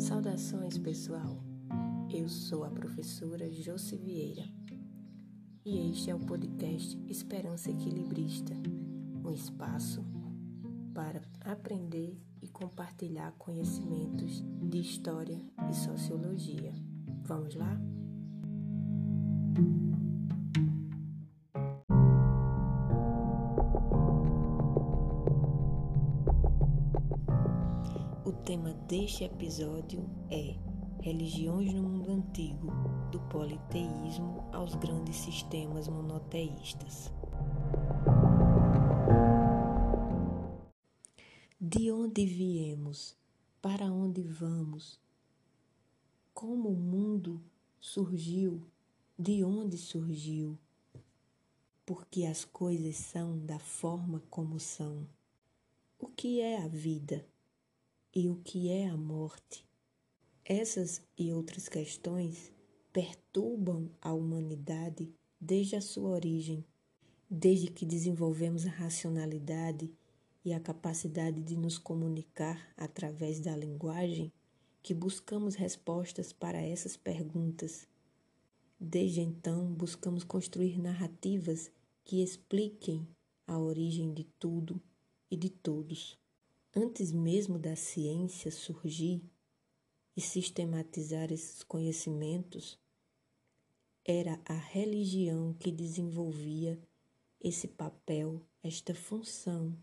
Saudações, pessoal. Eu sou a professora Josi Vieira e este é o podcast Esperança Equilibrista um espaço para aprender e compartilhar conhecimentos de história e sociologia. Vamos lá? Tema deste episódio é Religiões no Mundo Antigo, do politeísmo aos grandes sistemas monoteístas. De onde viemos? Para onde vamos? Como o mundo surgiu? De onde surgiu? Porque as coisas são da forma como são. O que é a vida? E o que é a morte. Essas e outras questões perturbam a humanidade desde a sua origem, desde que desenvolvemos a racionalidade e a capacidade de nos comunicar através da linguagem, que buscamos respostas para essas perguntas. Desde então, buscamos construir narrativas que expliquem a origem de tudo e de todos. Antes mesmo da ciência surgir e sistematizar esses conhecimentos, era a religião que desenvolvia esse papel, esta função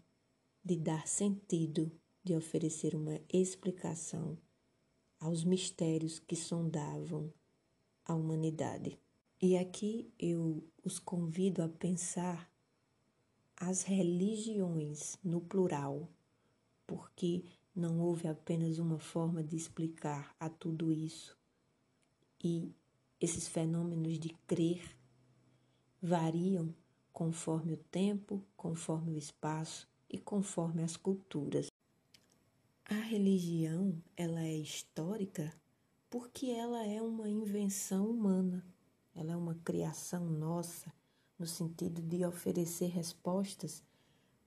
de dar sentido, de oferecer uma explicação aos mistérios que sondavam a humanidade. E aqui eu os convido a pensar as religiões no plural porque não houve apenas uma forma de explicar a tudo isso. E esses fenômenos de crer variam conforme o tempo, conforme o espaço e conforme as culturas. A religião, ela é histórica porque ela é uma invenção humana. Ela é uma criação nossa no sentido de oferecer respostas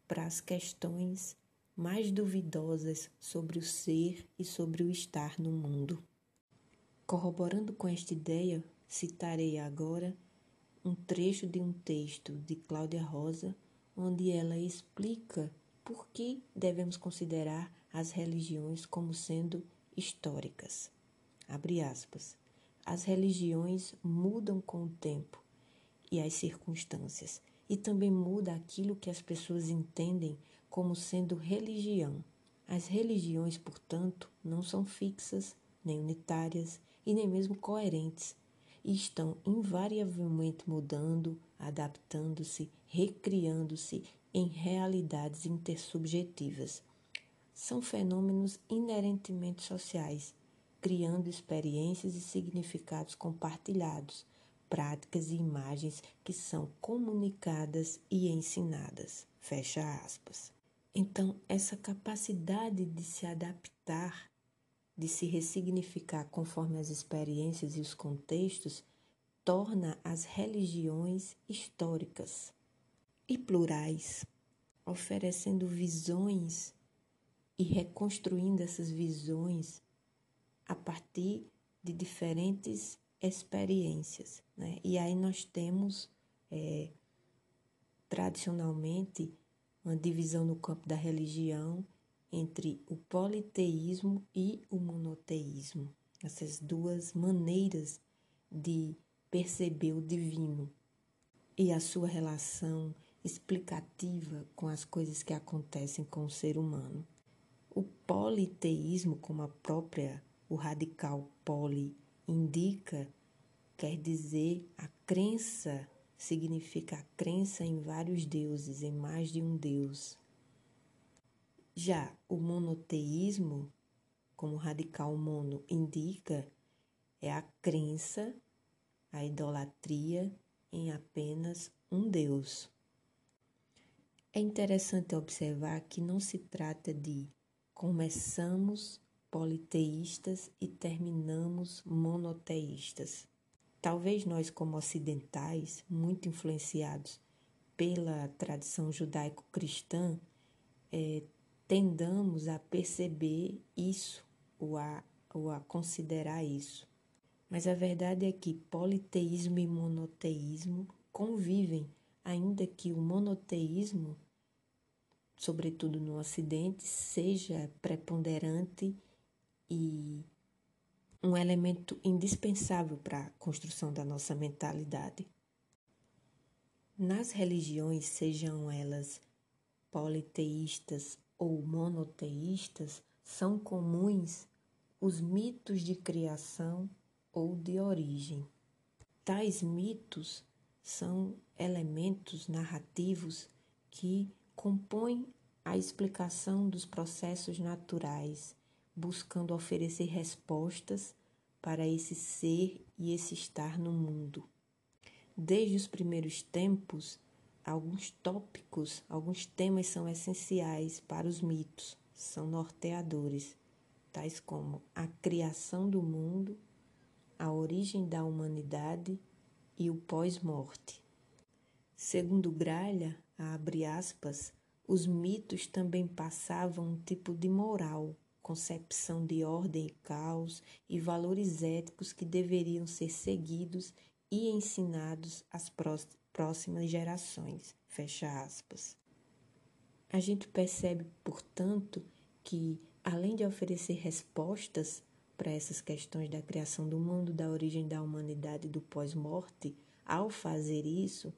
para as questões mais duvidosas sobre o ser e sobre o estar no mundo. Corroborando com esta ideia, citarei agora um trecho de um texto de Cláudia Rosa, onde ela explica por que devemos considerar as religiões como sendo históricas. Abre aspas. As religiões mudam com o tempo e as circunstâncias, e também muda aquilo que as pessoas entendem como sendo religião. As religiões, portanto, não são fixas, nem unitárias e nem mesmo coerentes, e estão invariavelmente mudando, adaptando-se, recriando-se em realidades intersubjetivas. São fenômenos inerentemente sociais, criando experiências e significados compartilhados, práticas e imagens que são comunicadas e ensinadas. Fecha aspas. Então, essa capacidade de se adaptar, de se ressignificar conforme as experiências e os contextos, torna as religiões históricas e plurais, oferecendo visões e reconstruindo essas visões a partir de diferentes experiências. Né? E aí nós temos, é, tradicionalmente, uma divisão no campo da religião entre o politeísmo e o monoteísmo. Essas duas maneiras de perceber o divino e a sua relação explicativa com as coisas que acontecem com o ser humano. O politeísmo, como a própria o radical poli indica, quer dizer a crença significa a crença em vários deuses, em mais de um deus. Já o monoteísmo, como radical mono indica, é a crença, a idolatria em apenas um deus. É interessante observar que não se trata de começamos politeístas e terminamos monoteístas. Talvez nós, como ocidentais, muito influenciados pela tradição judaico-cristã, é, tendamos a perceber isso ou a ou a considerar isso. Mas a verdade é que politeísmo e monoteísmo convivem, ainda que o monoteísmo, sobretudo no Ocidente, seja preponderante e um elemento indispensável para a construção da nossa mentalidade. Nas religiões, sejam elas politeístas ou monoteístas, são comuns os mitos de criação ou de origem. Tais mitos são elementos narrativos que compõem a explicação dos processos naturais, buscando oferecer respostas para esse ser e esse estar no mundo. Desde os primeiros tempos, alguns tópicos, alguns temas são essenciais para os mitos, são norteadores, tais como a criação do mundo, a origem da humanidade e o pós-morte. Segundo Gralha, abre aspas, os mitos também passavam um tipo de moral, concepção de ordem e caos e valores éticos que deveriam ser seguidos e ensinados às próximas gerações. Fecha aspas. A gente percebe, portanto, que além de oferecer respostas para essas questões da criação do mundo, da origem da humanidade e do pós-morte, ao fazer isso,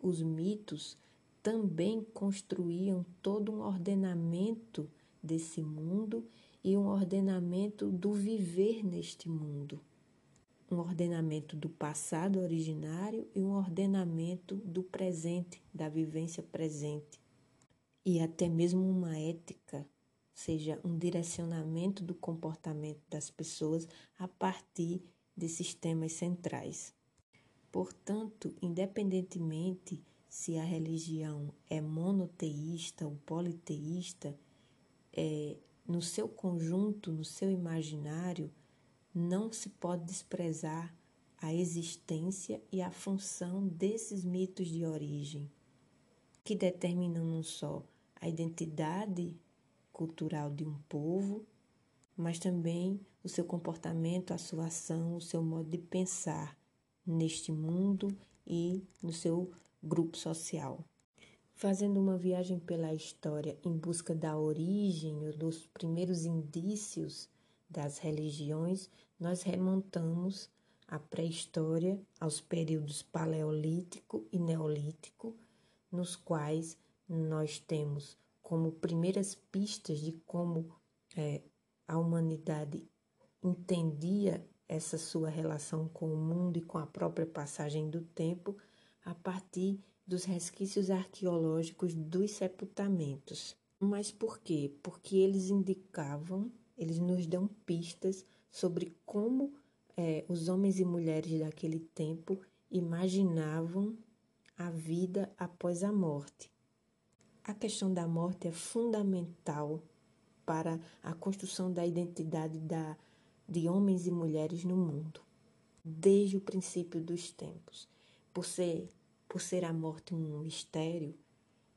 os mitos também construíam todo um ordenamento desse mundo e um ordenamento do viver neste mundo. Um ordenamento do passado originário e um ordenamento do presente, da vivência presente. E até mesmo uma ética seja um direcionamento do comportamento das pessoas a partir desses temas centrais. Portanto, independentemente se a religião é monoteísta ou politeísta, é, no seu conjunto, no seu imaginário, não se pode desprezar a existência e a função desses mitos de origem, que determinam não só a identidade cultural de um povo, mas também o seu comportamento, a sua ação, o seu modo de pensar neste mundo e no seu grupo social. Fazendo uma viagem pela história em busca da origem ou dos primeiros indícios das religiões, nós remontamos à pré-história, aos períodos paleolítico e neolítico, nos quais nós temos como primeiras pistas de como é, a humanidade entendia essa sua relação com o mundo e com a própria passagem do tempo a partir dos resquícios arqueológicos dos sepultamentos. Mas por quê? Porque eles indicavam, eles nos dão pistas sobre como é, os homens e mulheres daquele tempo imaginavam a vida após a morte. A questão da morte é fundamental para a construção da identidade da, de homens e mulheres no mundo, desde o princípio dos tempos. Por ser, por ser a morte um mistério,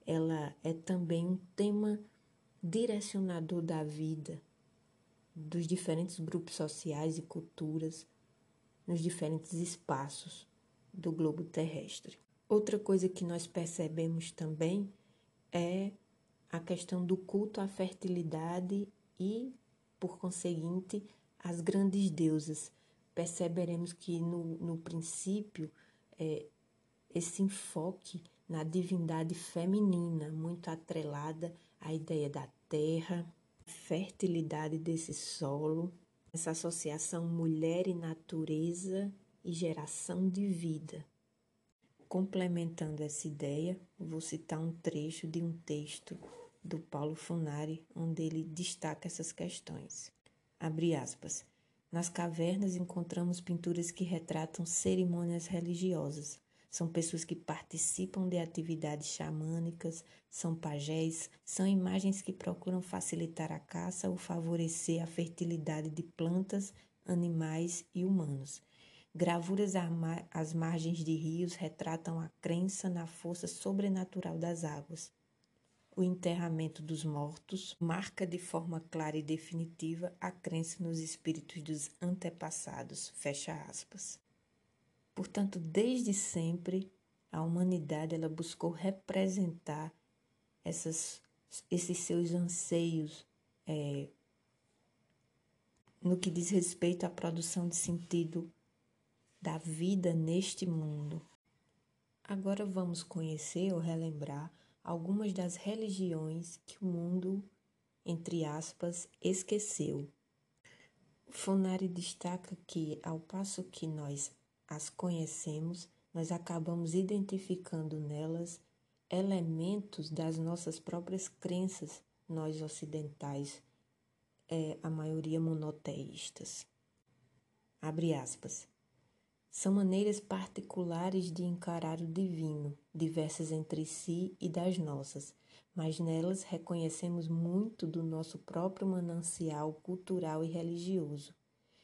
ela é também um tema direcionador da vida, dos diferentes grupos sociais e culturas, nos diferentes espaços do globo terrestre. Outra coisa que nós percebemos também é a questão do culto à fertilidade e, por conseguinte, as grandes deusas. Perceberemos que no, no princípio é, esse enfoque na divindade feminina, muito atrelada à ideia da terra, fertilidade desse solo, essa associação mulher e natureza e geração de vida. Complementando essa ideia, vou citar um trecho de um texto do Paulo Funari, onde ele destaca essas questões. Abre aspas. Nas cavernas encontramos pinturas que retratam cerimônias religiosas. São pessoas que participam de atividades xamânicas, são pajés, são imagens que procuram facilitar a caça ou favorecer a fertilidade de plantas, animais e humanos. Gravuras às margens de rios retratam a crença na força sobrenatural das águas. o enterramento dos mortos marca de forma clara e definitiva a crença nos espíritos dos antepassados. Fecha aspas. Portanto, desde sempre, a humanidade ela buscou representar essas, esses seus anseios é, no que diz respeito à produção de sentido da vida neste mundo. Agora vamos conhecer ou relembrar algumas das religiões que o mundo, entre aspas, esqueceu. Funari destaca que, ao passo que nós as conhecemos, nós acabamos identificando nelas elementos das nossas próprias crenças, nós ocidentais, é, a maioria monoteístas. Abre aspas. São maneiras particulares de encarar o divino, diversas entre si e das nossas, mas nelas reconhecemos muito do nosso próprio manancial cultural e religioso.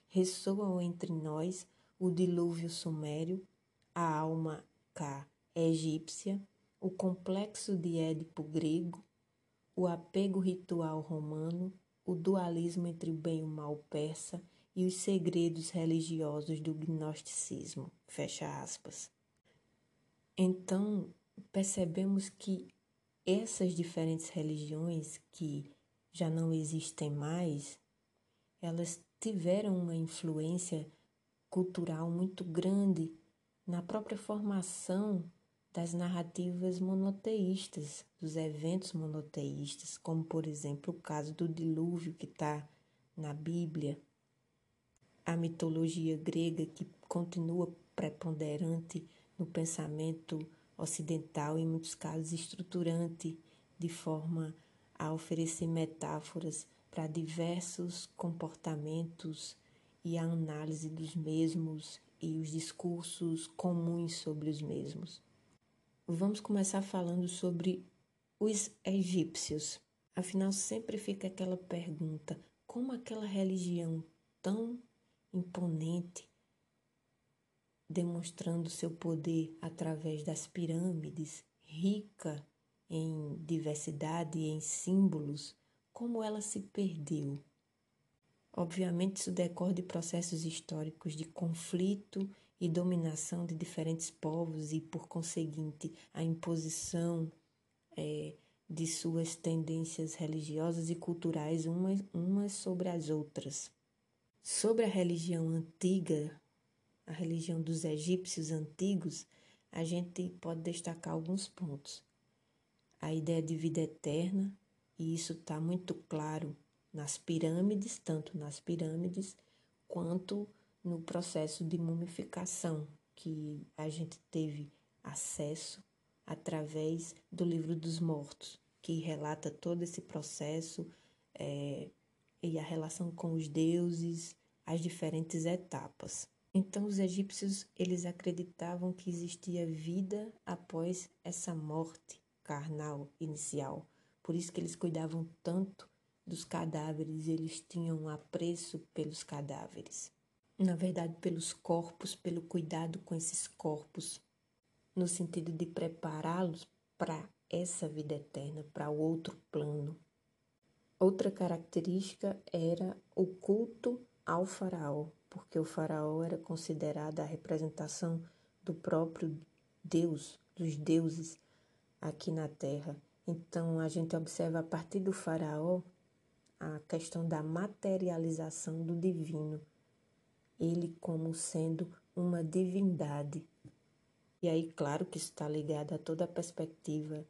Ressoam entre nós o dilúvio sumério, a alma K egípcia, o complexo de Édipo grego, o apego ritual romano, o dualismo entre o bem e o mal persa e os segredos religiosos do gnosticismo. Fecha aspas. Então, percebemos que essas diferentes religiões que já não existem mais, elas tiveram uma influência cultural muito grande na própria formação das narrativas monoteístas, dos eventos monoteístas, como por exemplo o caso do dilúvio que está na Bíblia, a mitologia grega que continua preponderante no pensamento ocidental, em muitos casos estruturante, de forma a oferecer metáforas para diversos comportamentos e a análise dos mesmos e os discursos comuns sobre os mesmos. Vamos começar falando sobre os egípcios. Afinal, sempre fica aquela pergunta: como aquela religião tão imponente, demonstrando seu poder através das pirâmides, rica em diversidade e em símbolos, como ela se perdeu. Obviamente, isso decorre de processos históricos de conflito e dominação de diferentes povos e, por conseguinte, a imposição é, de suas tendências religiosas e culturais umas, umas sobre as outras. Sobre a religião antiga, a religião dos egípcios antigos, a gente pode destacar alguns pontos. A ideia de vida eterna, e isso está muito claro nas pirâmides, tanto nas pirâmides quanto no processo de mumificação que a gente teve acesso através do livro dos mortos, que relata todo esse processo é, e a relação com os deuses, as diferentes etapas. Então os egípcios eles acreditavam que existia vida após essa morte carnal inicial. Por isso que eles cuidavam tanto dos cadáveres, eles tinham apreço pelos cadáveres. Na verdade, pelos corpos, pelo cuidado com esses corpos, no sentido de prepará-los para essa vida eterna, para o outro plano. Outra característica era o culto ao faraó, porque o faraó era considerado a representação do próprio Deus, dos deuses aqui na terra. Então a gente observa a partir do faraó a questão da materialização do divino, ele como sendo uma divindade. E aí, claro que isso está ligado a toda a perspectiva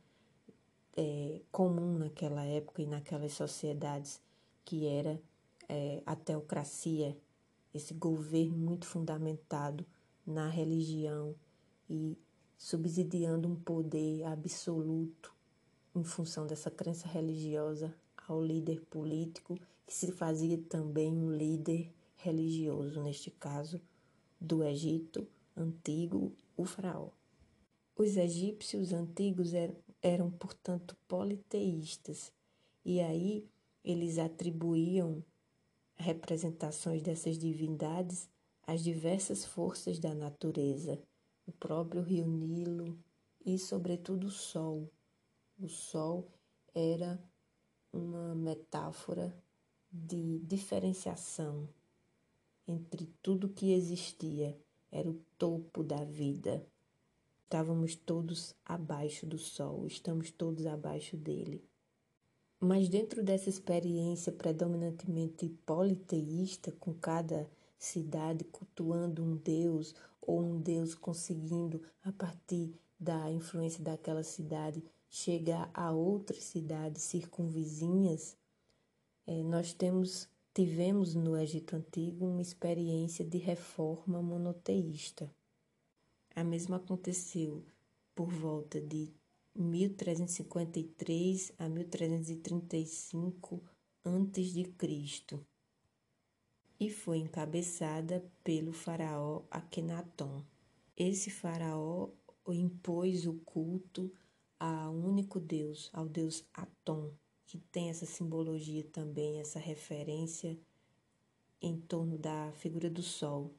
é, comum naquela época e naquelas sociedades, que era é, a teocracia, esse governo muito fundamentado na religião e subsidiando um poder absoluto em função dessa crença religiosa ao líder político, que se fazia também um líder religioso, neste caso do Egito antigo, o faraó. Os egípcios antigos eram eram, portanto, politeístas, e aí eles atribuíam representações dessas divindades às diversas forças da natureza, o próprio rio Nilo e, sobretudo, o Sol. O Sol era uma metáfora de diferenciação entre tudo que existia, era o topo da vida. Estávamos todos abaixo do sol, estamos todos abaixo dele. Mas dentro dessa experiência predominantemente politeísta, com cada cidade cultuando um deus ou um deus conseguindo, a partir da influência daquela cidade, chegar a outras cidades circunvizinhas, é, nós temos, tivemos no Egito Antigo uma experiência de reforma monoteísta. A mesma aconteceu por volta de 1353 a 1335 a.C. e foi encabeçada pelo faraó Akhenaton. Esse faraó impôs o culto a único Deus, ao Deus Atom, que tem essa simbologia também, essa referência em torno da figura do Sol.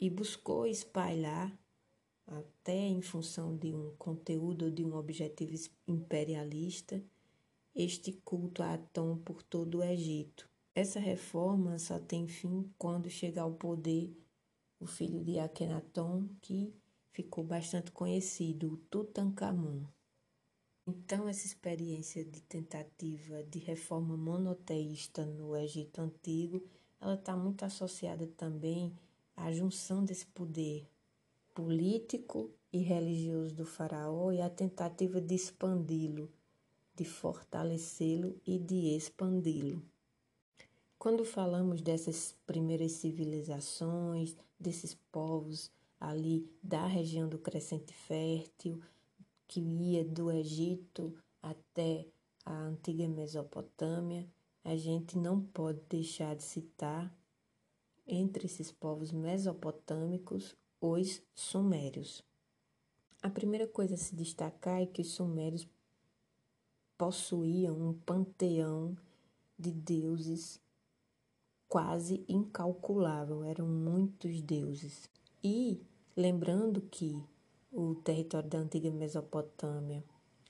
E buscou espalhar até em função de um conteúdo ou de um objetivo imperialista, este culto a Atom por todo o Egito. Essa reforma só tem fim quando chegar ao poder o filho de Akhenaton, que ficou bastante conhecido, o Tutankhamun. Então, essa experiência de tentativa de reforma monoteísta no Egito Antigo, ela está muito associada também à junção desse poder político e religioso do faraó e a tentativa de expandi-lo, de fortalecê-lo e de expandi-lo. Quando falamos dessas primeiras civilizações, desses povos ali da região do Crescente Fértil, que ia do Egito até a antiga Mesopotâmia, a gente não pode deixar de citar entre esses povos mesopotâmicos os sumérios. A primeira coisa a se destacar é que os sumérios possuíam um panteão de deuses quase incalculável, eram muitos deuses. E lembrando que o território da antiga Mesopotâmia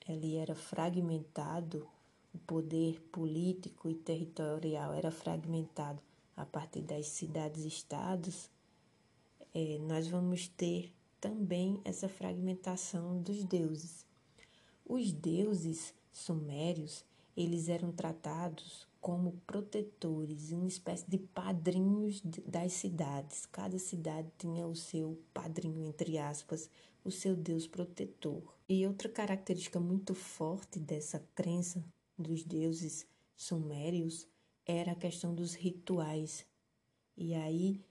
ele era fragmentado, o poder político e territorial era fragmentado a partir das cidades-estados, é, nós vamos ter também essa fragmentação dos deuses. Os deuses sumérios, eles eram tratados como protetores, uma espécie de padrinhos das cidades. Cada cidade tinha o seu padrinho, entre aspas, o seu deus protetor. E outra característica muito forte dessa crença dos deuses sumérios era a questão dos rituais. E aí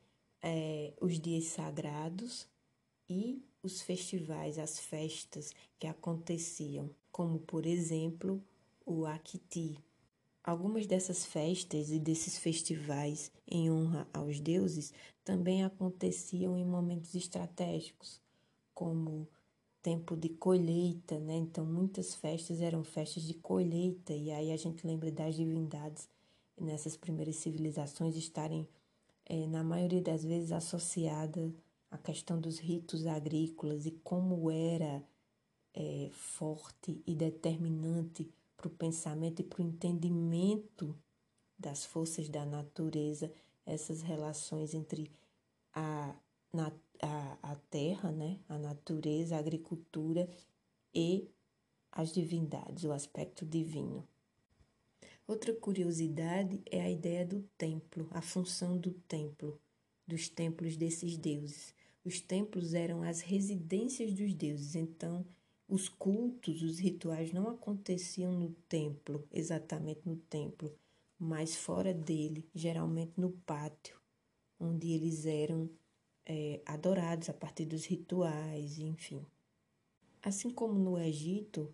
é, os dias sagrados e os festivais, as festas que aconteciam, como por exemplo o Akiti. Algumas dessas festas e desses festivais em honra aos deuses também aconteciam em momentos estratégicos, como tempo de colheita, né? Então muitas festas eram festas de colheita e aí a gente lembra das divindades nessas primeiras civilizações estarem é, na maioria das vezes associada à questão dos ritos agrícolas e como era é, forte e determinante para o pensamento e para o entendimento das forças da natureza, essas relações entre a, na, a, a terra, né, a natureza, a agricultura e as divindades, o aspecto divino. Outra curiosidade é a ideia do templo, a função do templo, dos templos desses deuses. Os templos eram as residências dos deuses, então os cultos, os rituais não aconteciam no templo, exatamente no templo, mas fora dele, geralmente no pátio, onde eles eram é, adorados a partir dos rituais, enfim. Assim como no Egito,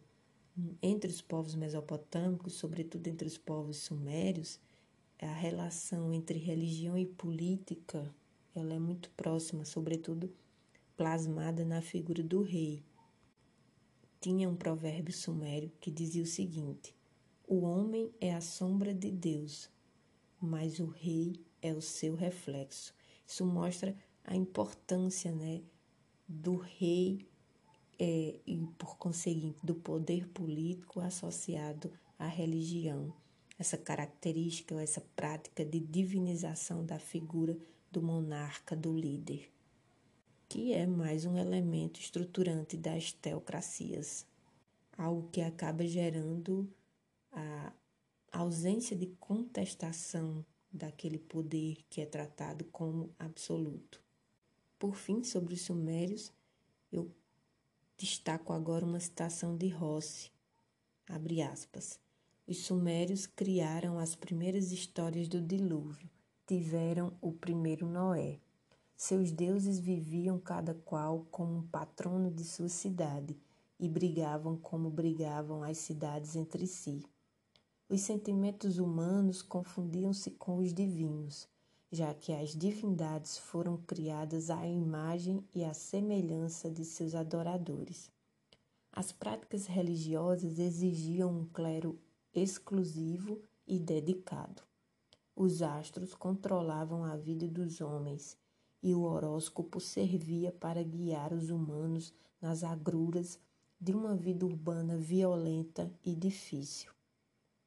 entre os povos mesopotâmicos, sobretudo entre os povos sumérios, a relação entre religião e política ela é muito próxima, sobretudo plasmada na figura do rei. Tinha um provérbio sumério que dizia o seguinte: O homem é a sombra de Deus, mas o rei é o seu reflexo. Isso mostra a importância, né, do rei é, e, por conseguinte, do poder político associado à religião. Essa característica essa prática de divinização da figura do monarca, do líder, que é mais um elemento estruturante das teocracias, algo que acaba gerando a ausência de contestação daquele poder que é tratado como absoluto. Por fim, sobre os sumérios, eu destaco agora uma citação de Rossi, abre aspas. Os sumérios criaram as primeiras histórias do dilúvio, tiveram o primeiro Noé. Seus deuses viviam cada qual como um patrono de sua cidade e brigavam como brigavam as cidades entre si. Os sentimentos humanos confundiam-se com os divinos, já que as divindades foram criadas à imagem e à semelhança de seus adoradores. As práticas religiosas exigiam um clero exclusivo e dedicado. Os astros controlavam a vida dos homens e o horóscopo servia para guiar os humanos nas agruras de uma vida urbana violenta e difícil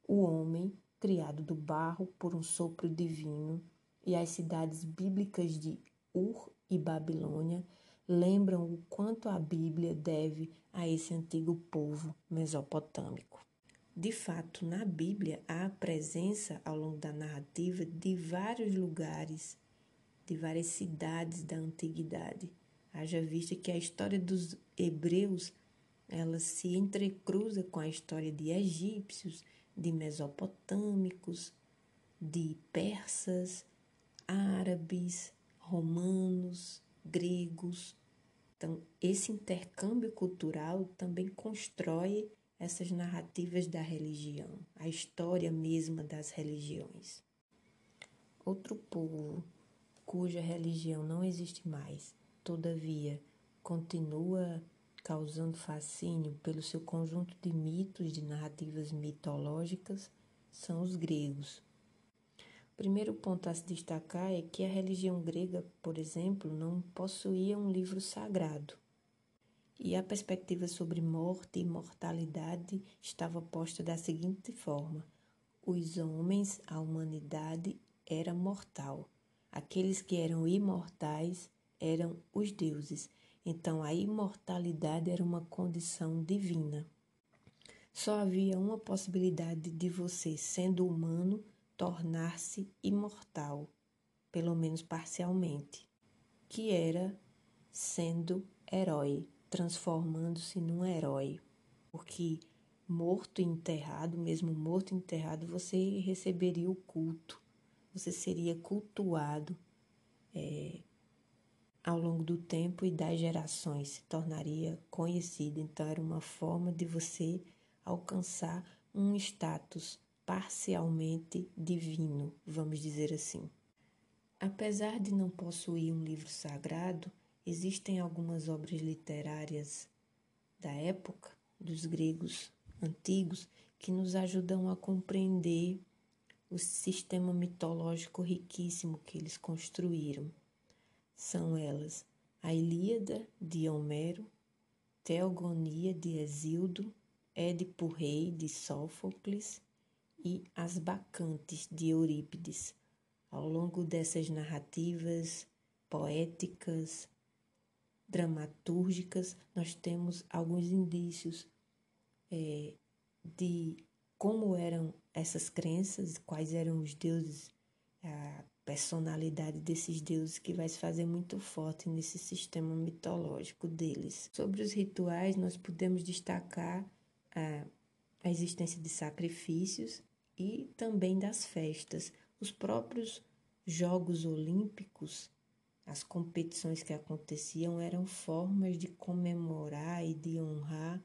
o homem, criado do barro por um sopro divino, e as cidades bíblicas de Ur e Babilônia lembram o quanto a Bíblia deve a esse antigo povo mesopotâmico. De fato, na Bíblia há a presença ao longo da narrativa de vários lugares, de várias cidades da antiguidade. Haja vista que a história dos hebreus ela se entrecruza com a história de egípcios de mesopotâmicos, de persas, árabes, romanos, gregos. Então, esse intercâmbio cultural também constrói essas narrativas da religião, a história mesma das religiões. Outro povo cuja religião não existe mais, todavia, continua causando fascínio pelo seu conjunto de mitos, de narrativas mitológicas, são os gregos. O primeiro ponto a se destacar é que a religião grega, por exemplo, não possuía um livro sagrado. E a perspectiva sobre morte e mortalidade estava posta da seguinte forma: os homens, a humanidade, era mortal. Aqueles que eram imortais eram os deuses então a imortalidade era uma condição divina. Só havia uma possibilidade de você, sendo humano, tornar-se imortal, pelo menos parcialmente, que era sendo herói, transformando-se num herói. Porque morto e enterrado, mesmo morto e enterrado, você receberia o culto, você seria cultuado. É, ao longo do tempo e das gerações se tornaria conhecido. Então, era uma forma de você alcançar um status parcialmente divino, vamos dizer assim. Apesar de não possuir um livro sagrado, existem algumas obras literárias da época, dos gregos antigos, que nos ajudam a compreender o sistema mitológico riquíssimo que eles construíram. São elas a Ilíada de Homero, Teogonia de Hesíodo, Édipo Rei de Sófocles e As Bacantes de Eurípides. Ao longo dessas narrativas poéticas, dramatúrgicas, nós temos alguns indícios é, de como eram essas crenças, quais eram os deuses, a personalidade desses deuses que vai se fazer muito forte nesse sistema mitológico deles. Sobre os rituais, nós podemos destacar a, a existência de sacrifícios e também das festas. Os próprios Jogos Olímpicos, as competições que aconteciam eram formas de comemorar e de honrar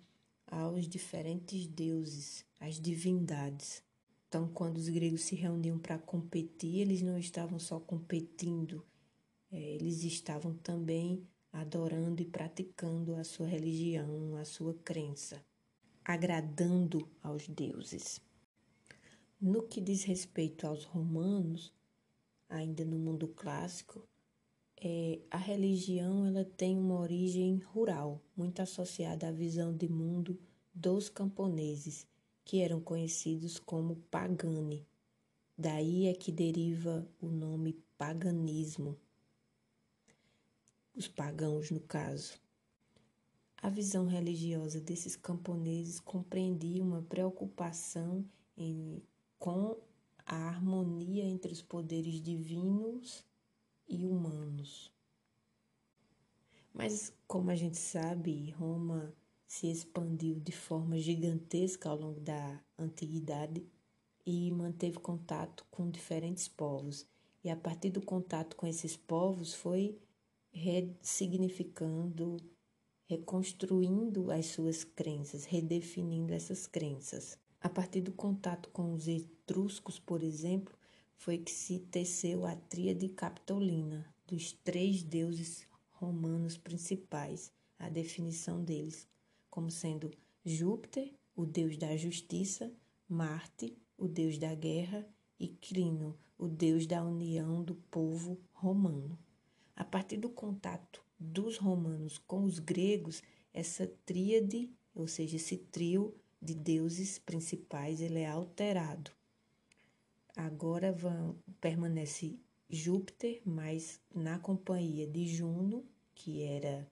aos diferentes deuses, as divindades. Então, quando os gregos se reuniam para competir, eles não estavam só competindo, é, eles estavam também adorando e praticando a sua religião, a sua crença, agradando aos deuses. No que diz respeito aos romanos, ainda no mundo clássico, é, a religião ela tem uma origem rural, muito associada à visão de mundo dos camponeses, que eram conhecidos como pagani. Daí é que deriva o nome paganismo. Os pagãos, no caso. A visão religiosa desses camponeses compreendia uma preocupação em, com a harmonia entre os poderes divinos e humanos. Mas, como a gente sabe, Roma se expandiu de forma gigantesca ao longo da antiguidade e manteve contato com diferentes povos. E a partir do contato com esses povos foi ressignificando, reconstruindo as suas crenças, redefinindo essas crenças. A partir do contato com os etruscos, por exemplo, foi que se teceu a tríade capitolina dos três deuses romanos principais, a definição deles como sendo Júpiter, o deus da justiça, Marte, o deus da guerra, e Crino, o deus da união do povo romano. A partir do contato dos romanos com os gregos, essa tríade, ou seja, esse trio de deuses principais, ele é alterado. Agora vão, permanece Júpiter, mas na companhia de Juno, que era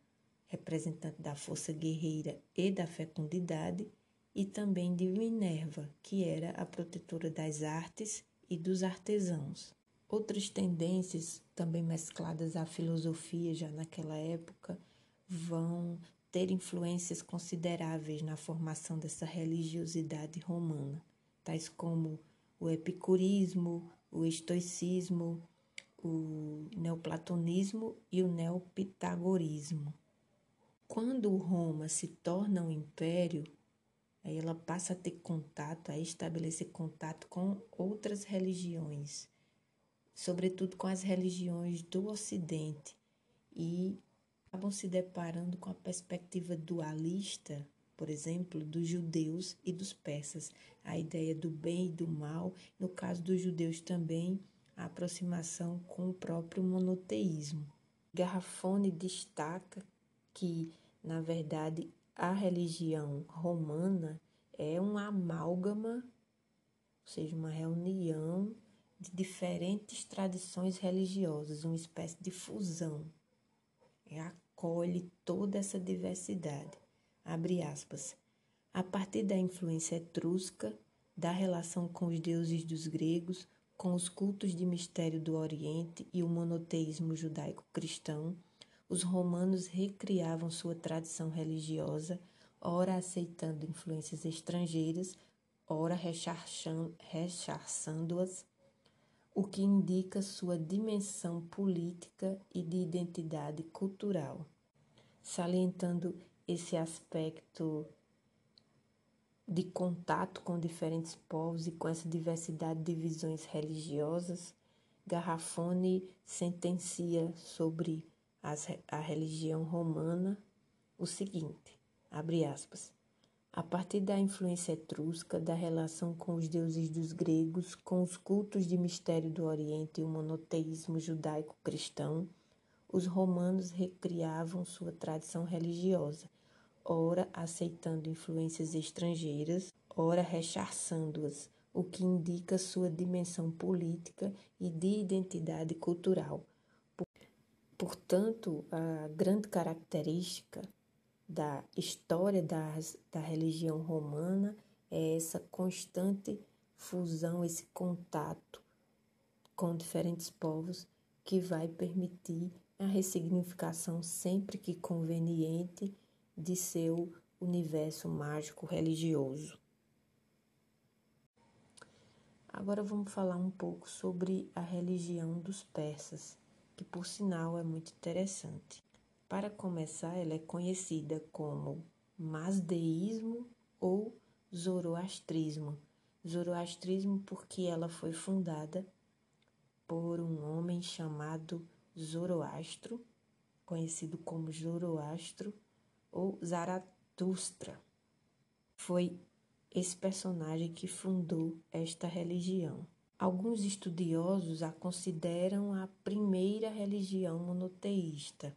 representante da força guerreira e da fecundidade, e também de Minerva, que era a protetora das artes e dos artesãos. Outras tendências, também mescladas à filosofia já naquela época, vão ter influências consideráveis na formação dessa religiosidade romana, tais como o epicurismo, o estoicismo, o neoplatonismo e o neopitagorismo. Quando Roma se torna um império, aí ela passa a ter contato, a estabelecer contato com outras religiões, sobretudo com as religiões do Ocidente, e acabam se deparando com a perspectiva dualista, por exemplo, dos judeus e dos persas, a ideia do bem e do mal, no caso dos judeus também, a aproximação com o próprio monoteísmo. Garrafone destaca que na verdade, a religião romana é uma amálgama, ou seja, uma reunião de diferentes tradições religiosas, uma espécie de fusão. É, acolhe toda essa diversidade. Abre aspas. A partir da influência etrusca, da relação com os deuses dos gregos, com os cultos de mistério do Oriente e o monoteísmo judaico-cristão, os romanos recriavam sua tradição religiosa, ora aceitando influências estrangeiras, ora rechaçando-as, o que indica sua dimensão política e de identidade cultural. Salientando esse aspecto de contato com diferentes povos e com essa diversidade de visões religiosas, Garrafone sentencia sobre as, a religião romana o seguinte, abre aspas, a partir da influência etrusca, da relação com os deuses dos gregos, com os cultos de mistério do Oriente e o monoteísmo judaico-cristão, os romanos recriavam sua tradição religiosa, ora aceitando influências estrangeiras, ora rechaçando-as, o que indica sua dimensão política e de identidade cultural, Portanto, a grande característica da história das, da religião romana é essa constante fusão, esse contato com diferentes povos que vai permitir a ressignificação sempre que conveniente de seu universo mágico religioso. Agora vamos falar um pouco sobre a religião dos persas que por sinal é muito interessante. Para começar, ela é conhecida como Mazdeísmo ou Zoroastrismo. Zoroastrismo porque ela foi fundada por um homem chamado Zoroastro, conhecido como Zoroastro ou Zaratustra. Foi esse personagem que fundou esta religião. Alguns estudiosos a consideram a primeira religião monoteísta,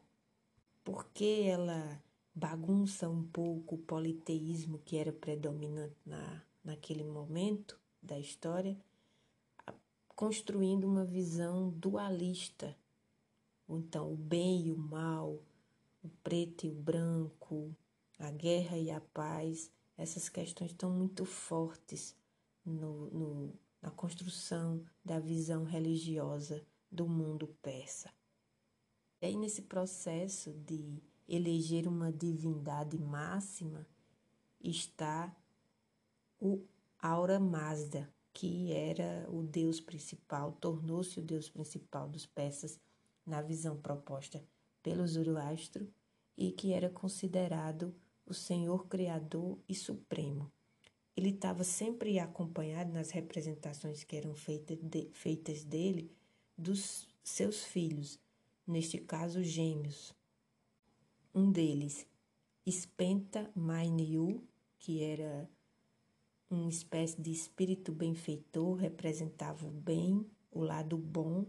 porque ela bagunça um pouco o politeísmo que era predominante na, naquele momento da história, construindo uma visão dualista. Então, o bem e o mal, o preto e o branco, a guerra e a paz, essas questões estão muito fortes no, no, na construção da visão religiosa do mundo persa. E aí, nesse processo de eleger uma divindade máxima, está o Aura Mazda, que era o deus principal, tornou-se o deus principal dos persas na visão proposta pelo Zoroastro e que era considerado o Senhor Criador e Supremo. Ele estava sempre acompanhado nas representações que eram feitas, de, feitas dele dos seus filhos, neste caso gêmeos. Um deles, Spenta Mainiu, que era uma espécie de espírito benfeitor, representava o bem, o lado bom,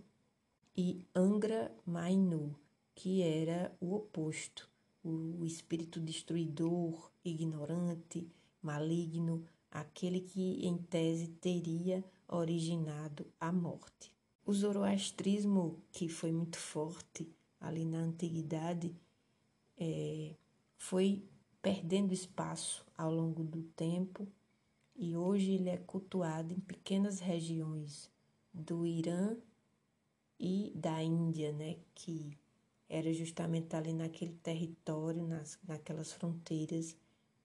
e Angra Mainu, que era o oposto, o espírito destruidor, ignorante, maligno, aquele que em tese teria originado a morte. O zoroastrismo, que foi muito forte ali na antiguidade, é, foi perdendo espaço ao longo do tempo e hoje ele é cultuado em pequenas regiões do Irã e da Índia, né, que era justamente ali naquele território, nas, naquelas fronteiras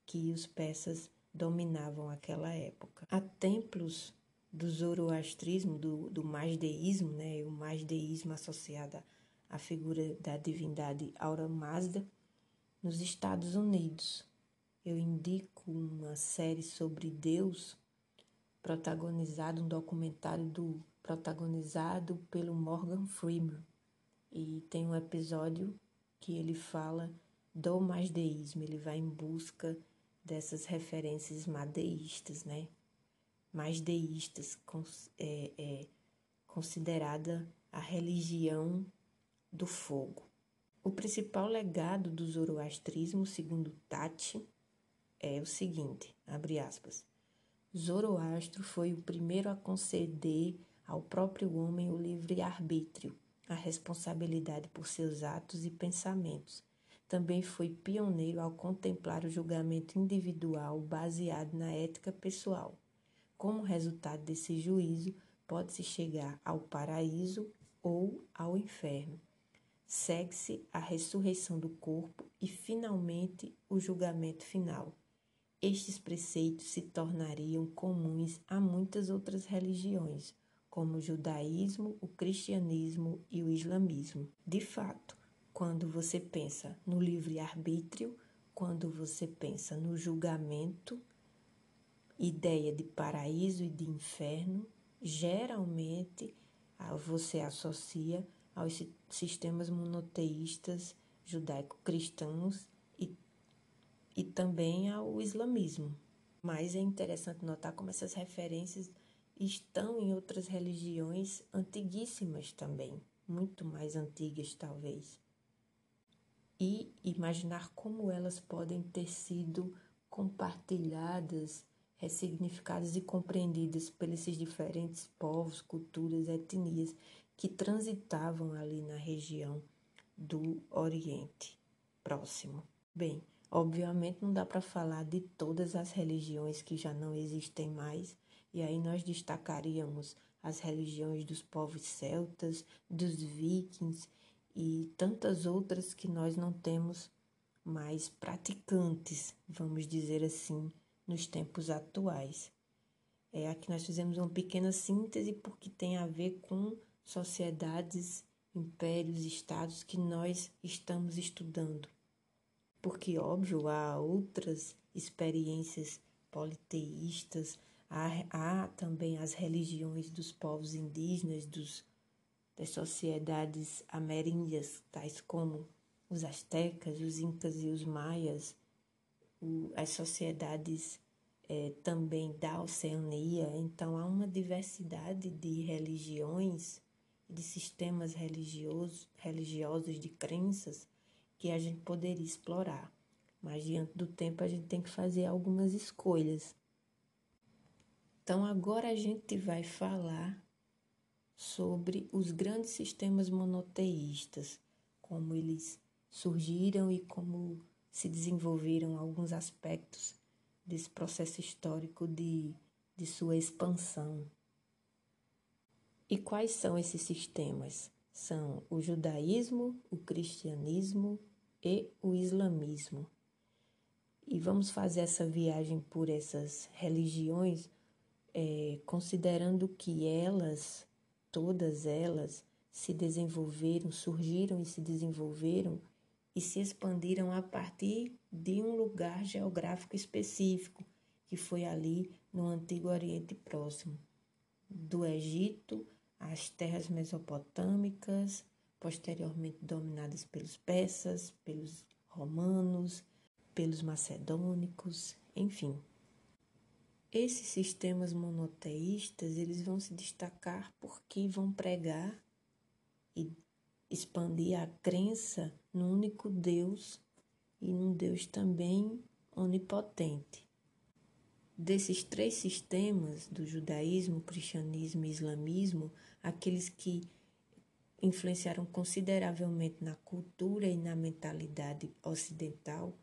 que os persas dominavam aquela época. Há templos do zoroastrismo, do, do masdeísmo, né, o masdeísmo associado à figura da divindade Aura Mazda, nos Estados Unidos, eu indico uma série sobre Deus, protagonizado, um documentário do protagonizado pelo Morgan Freeman. E tem um episódio que ele fala do masdeísmo, ele vai em busca dessas referências madeístas, né? Masdeístas, é, é considerada a religião do fogo. O principal legado do zoroastrismo, segundo Tati, é o seguinte, abre aspas, Zoroastro foi o primeiro a conceder ao próprio homem o livre-arbítrio, a responsabilidade por seus atos e pensamentos. Também foi pioneiro ao contemplar o julgamento individual baseado na ética pessoal. Como resultado desse juízo, pode-se chegar ao paraíso ou ao inferno. Segue-se a ressurreição do corpo e, finalmente, o julgamento final estes preceitos se tornariam comuns a muitas outras religiões, como o judaísmo, o cristianismo e o islamismo. De fato, quando você pensa no livre-arbítrio, quando você pensa no julgamento, ideia de paraíso e de inferno, geralmente você associa aos sistemas monoteístas judaico-cristãos e também ao islamismo. Mas é interessante notar como essas referências estão em outras religiões antiguíssimas também, muito mais antigas talvez. E imaginar como elas podem ter sido compartilhadas, ressignificadas e compreendidas pelos diferentes povos, culturas, etnias que transitavam ali na região do Oriente Próximo. Bem, Obviamente não dá para falar de todas as religiões que já não existem mais, e aí nós destacaríamos as religiões dos povos celtas, dos vikings e tantas outras que nós não temos mais praticantes, vamos dizer assim, nos tempos atuais. É, aqui nós fizemos uma pequena síntese porque tem a ver com sociedades, impérios, estados que nós estamos estudando porque, óbvio, há outras experiências politeístas, há, há também as religiões dos povos indígenas, dos, das sociedades ameríndias, tais como os astecas, os incas e os maias, o, as sociedades é, também da Oceania, então há uma diversidade de religiões, de sistemas religiosos, religiosos de crenças que a gente poderia explorar. Mas diante do tempo a gente tem que fazer algumas escolhas. Então agora a gente vai falar sobre os grandes sistemas monoteístas, como eles surgiram e como se desenvolveram alguns aspectos desse processo histórico de, de sua expansão. E quais são esses sistemas? São o judaísmo, o cristianismo e o islamismo. E vamos fazer essa viagem por essas religiões, é, considerando que elas, todas elas, se desenvolveram, surgiram e se desenvolveram e se expandiram a partir de um lugar geográfico específico, que foi ali no Antigo Oriente Próximo, do Egito às terras mesopotâmicas, posteriormente dominadas pelos persas, pelos romanos, pelos macedônicos, enfim. Esses sistemas monoteístas, eles vão se destacar porque vão pregar e expandir a crença no único Deus e num Deus também onipotente. Desses três sistemas, do judaísmo, cristianismo e islamismo, aqueles que influenciaram consideravelmente na cultura e na mentalidade ocidental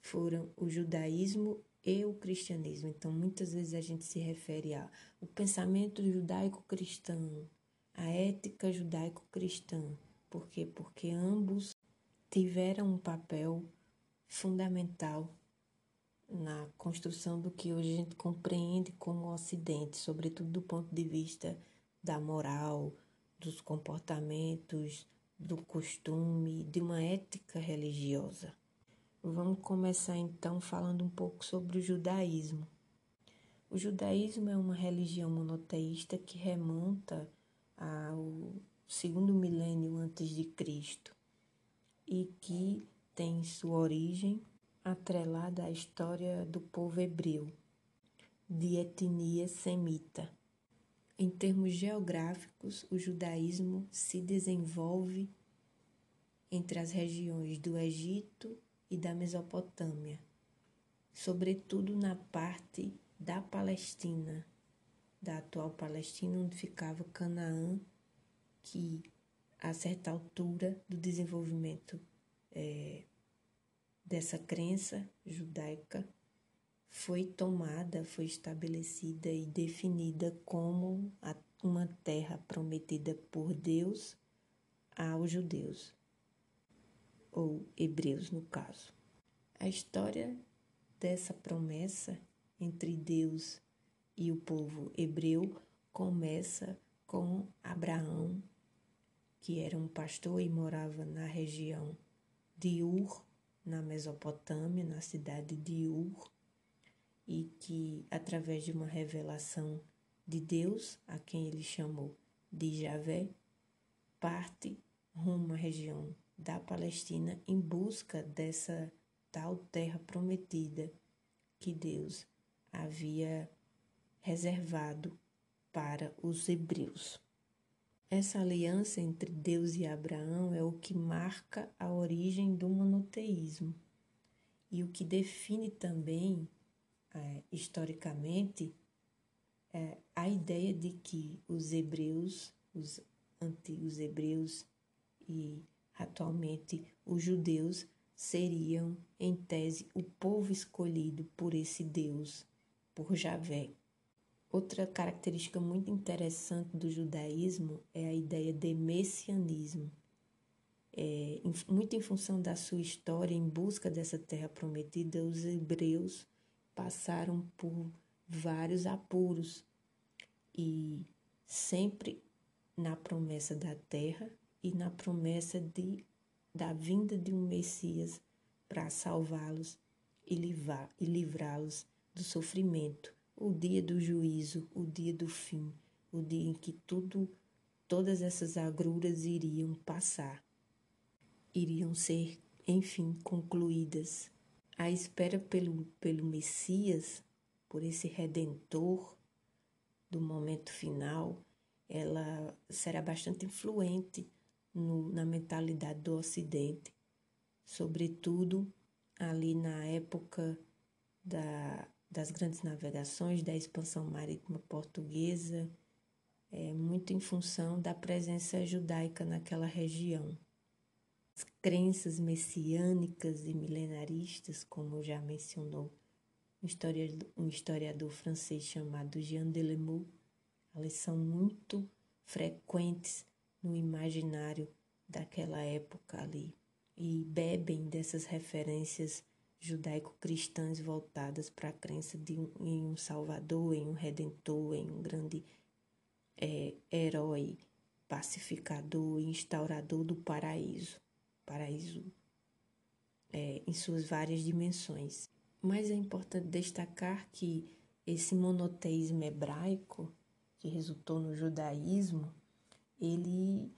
foram o judaísmo e o cristianismo. Então, muitas vezes a gente se refere ao pensamento judaico-cristão, a ética judaico-cristã, por quê? Porque ambos tiveram um papel fundamental na construção do que hoje a gente compreende como Ocidente, sobretudo do ponto de vista da moral, dos comportamentos, do costume, de uma ética religiosa. Vamos começar então falando um pouco sobre o judaísmo. O judaísmo é uma religião monoteísta que remonta ao segundo milênio antes de Cristo e que tem sua origem atrelada à história do povo hebreu, de etnia semita. Em termos geográficos, o judaísmo se desenvolve entre as regiões do Egito e da Mesopotâmia, sobretudo na parte da Palestina, da atual Palestina, onde ficava Canaã que, a certa altura do desenvolvimento é, dessa crença judaica, foi tomada, foi estabelecida e definida como uma terra prometida por Deus aos judeus, ou hebreus no caso. A história dessa promessa entre Deus e o povo hebreu começa com Abraão que era um pastor e morava na região de Ur, na Mesopotâmia, na cidade de Ur, e que, através de uma revelação de Deus, a quem ele chamou de Javé, parte rumo à região da Palestina em busca dessa tal terra prometida que Deus havia reservado para os hebreus. Essa aliança entre Deus e Abraão é o que marca a origem do monoteísmo e o que define também, é, historicamente, é, a ideia de que os hebreus, os antigos hebreus e atualmente os judeus seriam, em tese, o povo escolhido por esse Deus, por Javé. Outra característica muito interessante do judaísmo é a ideia de messianismo. É, muito em função da sua história em busca dessa terra prometida, os hebreus passaram por vários apuros e sempre na promessa da terra e na promessa de, da vinda de um Messias para salvá-los e livrá-los do sofrimento o dia do juízo, o dia do fim, o dia em que tudo, todas essas agruras iriam passar, iriam ser, enfim, concluídas. A espera pelo, pelo Messias por esse redentor do momento final, ela será bastante influente no, na mentalidade do Ocidente, sobretudo ali na época da, das grandes navegações, da expansão marítima portuguesa, é, muito em função da presença judaica naquela região. As crenças messiânicas e milenaristas, como já mencionou um historiador francês chamado Jean Delemou, elas são muito frequentes no imaginário daquela época ali e bebem dessas referências judaico-cristãs voltadas para a crença um, em um Salvador, em um Redentor, em um grande é, herói pacificador e instaurador do paraíso, paraíso é, em suas várias dimensões. Mas é importante destacar que esse monoteísmo hebraico que resultou no judaísmo, ele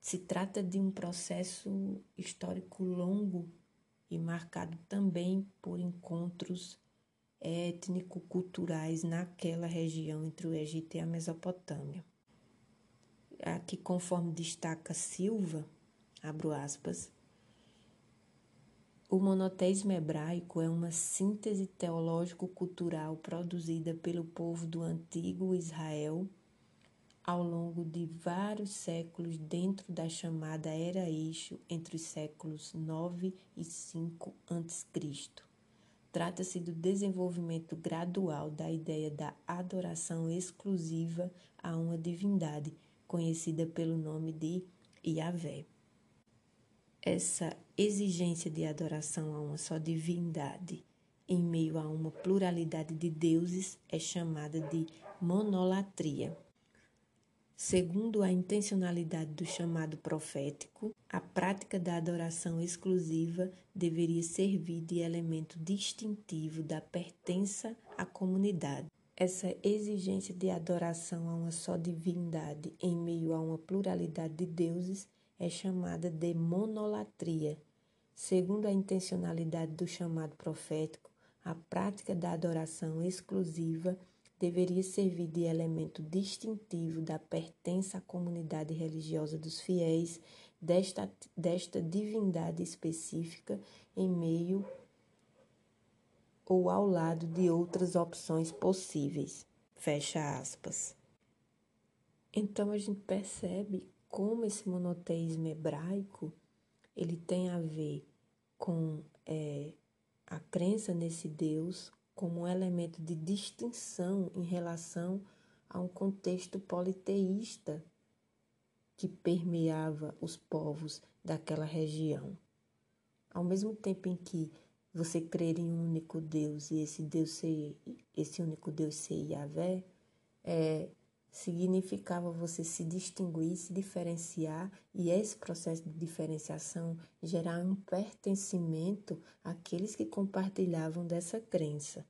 se trata de um processo histórico longo e marcado também por encontros étnico-culturais naquela região entre o Egito e a Mesopotâmia. Aqui, conforme destaca Silva, abro aspas, o monoteísmo hebraico é uma síntese teológico-cultural produzida pelo povo do antigo Israel ao longo de vários séculos dentro da chamada Era Eixo entre os séculos 9 e 5 a.C. Trata-se do desenvolvimento gradual da ideia da adoração exclusiva a uma divindade, conhecida pelo nome de Yahvé. Essa exigência de adoração a uma só divindade, em meio a uma pluralidade de deuses, é chamada de monolatria. Segundo a intencionalidade do chamado profético, a prática da adoração exclusiva deveria servir de elemento distintivo da pertença à comunidade. Essa exigência de adoração a uma só divindade em meio a uma pluralidade de deuses é chamada de monolatria. Segundo a intencionalidade do chamado profético, a prática da adoração exclusiva deveria servir de elemento distintivo da pertença à comunidade religiosa dos fiéis desta, desta divindade específica em meio ou ao lado de outras opções possíveis. Fecha aspas. Então a gente percebe como esse monoteísmo hebraico ele tem a ver com é, a crença nesse Deus como um elemento de distinção em relação a um contexto politeísta que permeava os povos daquela região. Ao mesmo tempo em que você crer em um único Deus e esse Deus ser, esse único Deus ser Yahvé, é, significava você se distinguir, se diferenciar e esse processo de diferenciação gerar um pertencimento àqueles que compartilhavam dessa crença.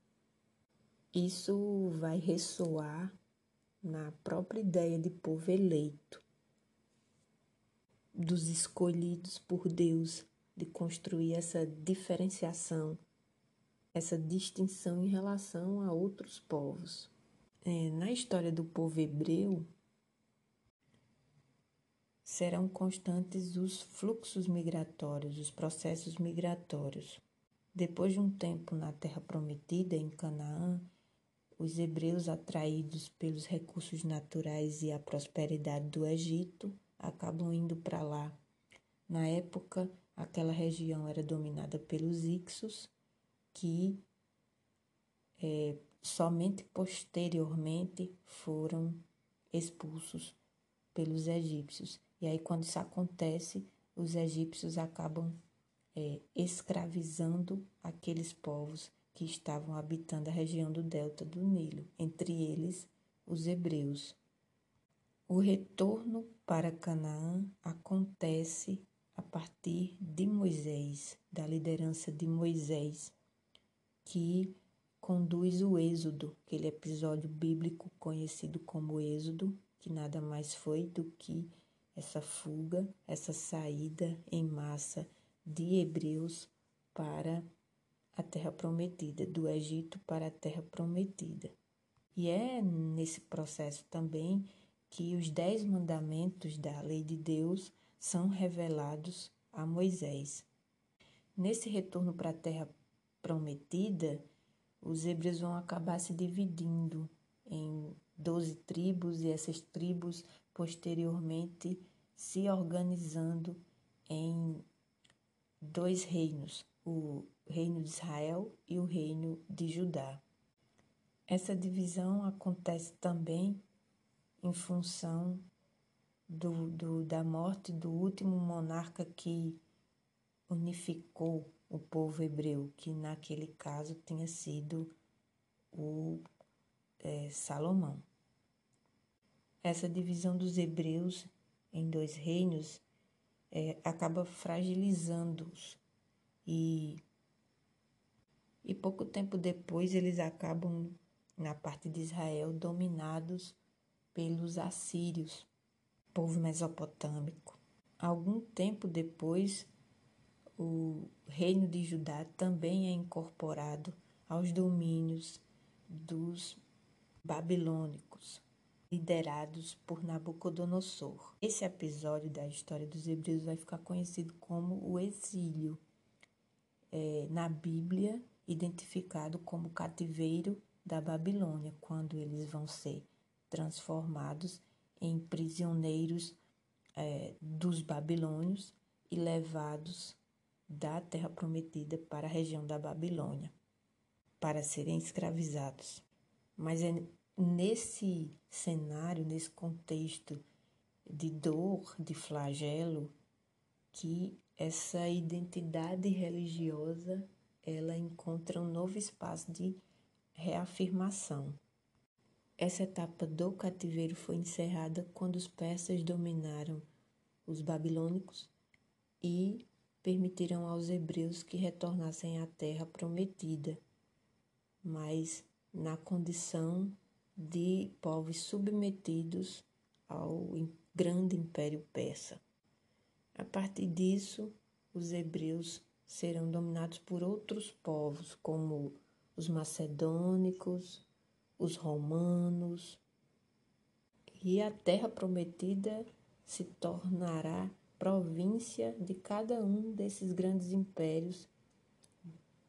Isso vai ressoar na própria ideia de povo eleito, dos escolhidos por Deus, de construir essa diferenciação, essa distinção em relação a outros povos. É, na história do povo hebreu, serão constantes os fluxos migratórios, os processos migratórios. Depois de um tempo na Terra Prometida, em Canaã, os hebreus, atraídos pelos recursos naturais e a prosperidade do Egito, acabam indo para lá. Na época, aquela região era dominada pelos Ixos, que é, somente posteriormente foram expulsos pelos egípcios. E aí, quando isso acontece, os egípcios acabam é, escravizando aqueles povos que estavam habitando a região do delta do Nilo, entre eles os hebreus. O retorno para Canaã acontece a partir de Moisés, da liderança de Moisés, que conduz o Êxodo, aquele episódio bíblico conhecido como Êxodo, que nada mais foi do que essa fuga, essa saída em massa de hebreus para a terra prometida, do Egito para a terra prometida. E é nesse processo também que os dez mandamentos da lei de Deus são revelados a Moisés. Nesse retorno para a terra prometida, os hebreus vão acabar se dividindo em doze tribos e essas tribos posteriormente se organizando em dois reinos, o reino de Israel e o reino de Judá. Essa divisão acontece também em função do, do, da morte do último monarca que unificou o povo hebreu, que naquele caso tinha sido o é, Salomão. Essa divisão dos hebreus em dois reinos é, acaba fragilizando-os e, e pouco tempo depois eles acabam na parte de Israel dominados pelos assírios, povo mesopotâmico. Algum tempo depois, o reino de Judá também é incorporado aos domínios dos babilônicos liderados por Nabucodonosor. Esse episódio da história dos hebreus vai ficar conhecido como o exílio, é, na Bíblia identificado como cativeiro da Babilônia, quando eles vão ser transformados em prisioneiros é, dos babilônios e levados da terra prometida para a região da Babilônia, para serem escravizados. Mas é nesse cenário, nesse contexto de dor, de flagelo, que essa identidade religiosa ela encontra um novo espaço de reafirmação. Essa etapa do cativeiro foi encerrada quando os persas dominaram os babilônicos e permitiram aos hebreus que retornassem à terra prometida, mas na condição de povos submetidos ao grande império persa. A partir disso, os hebreus serão dominados por outros povos, como os macedônicos, os romanos, e a terra prometida se tornará província de cada um desses grandes impérios,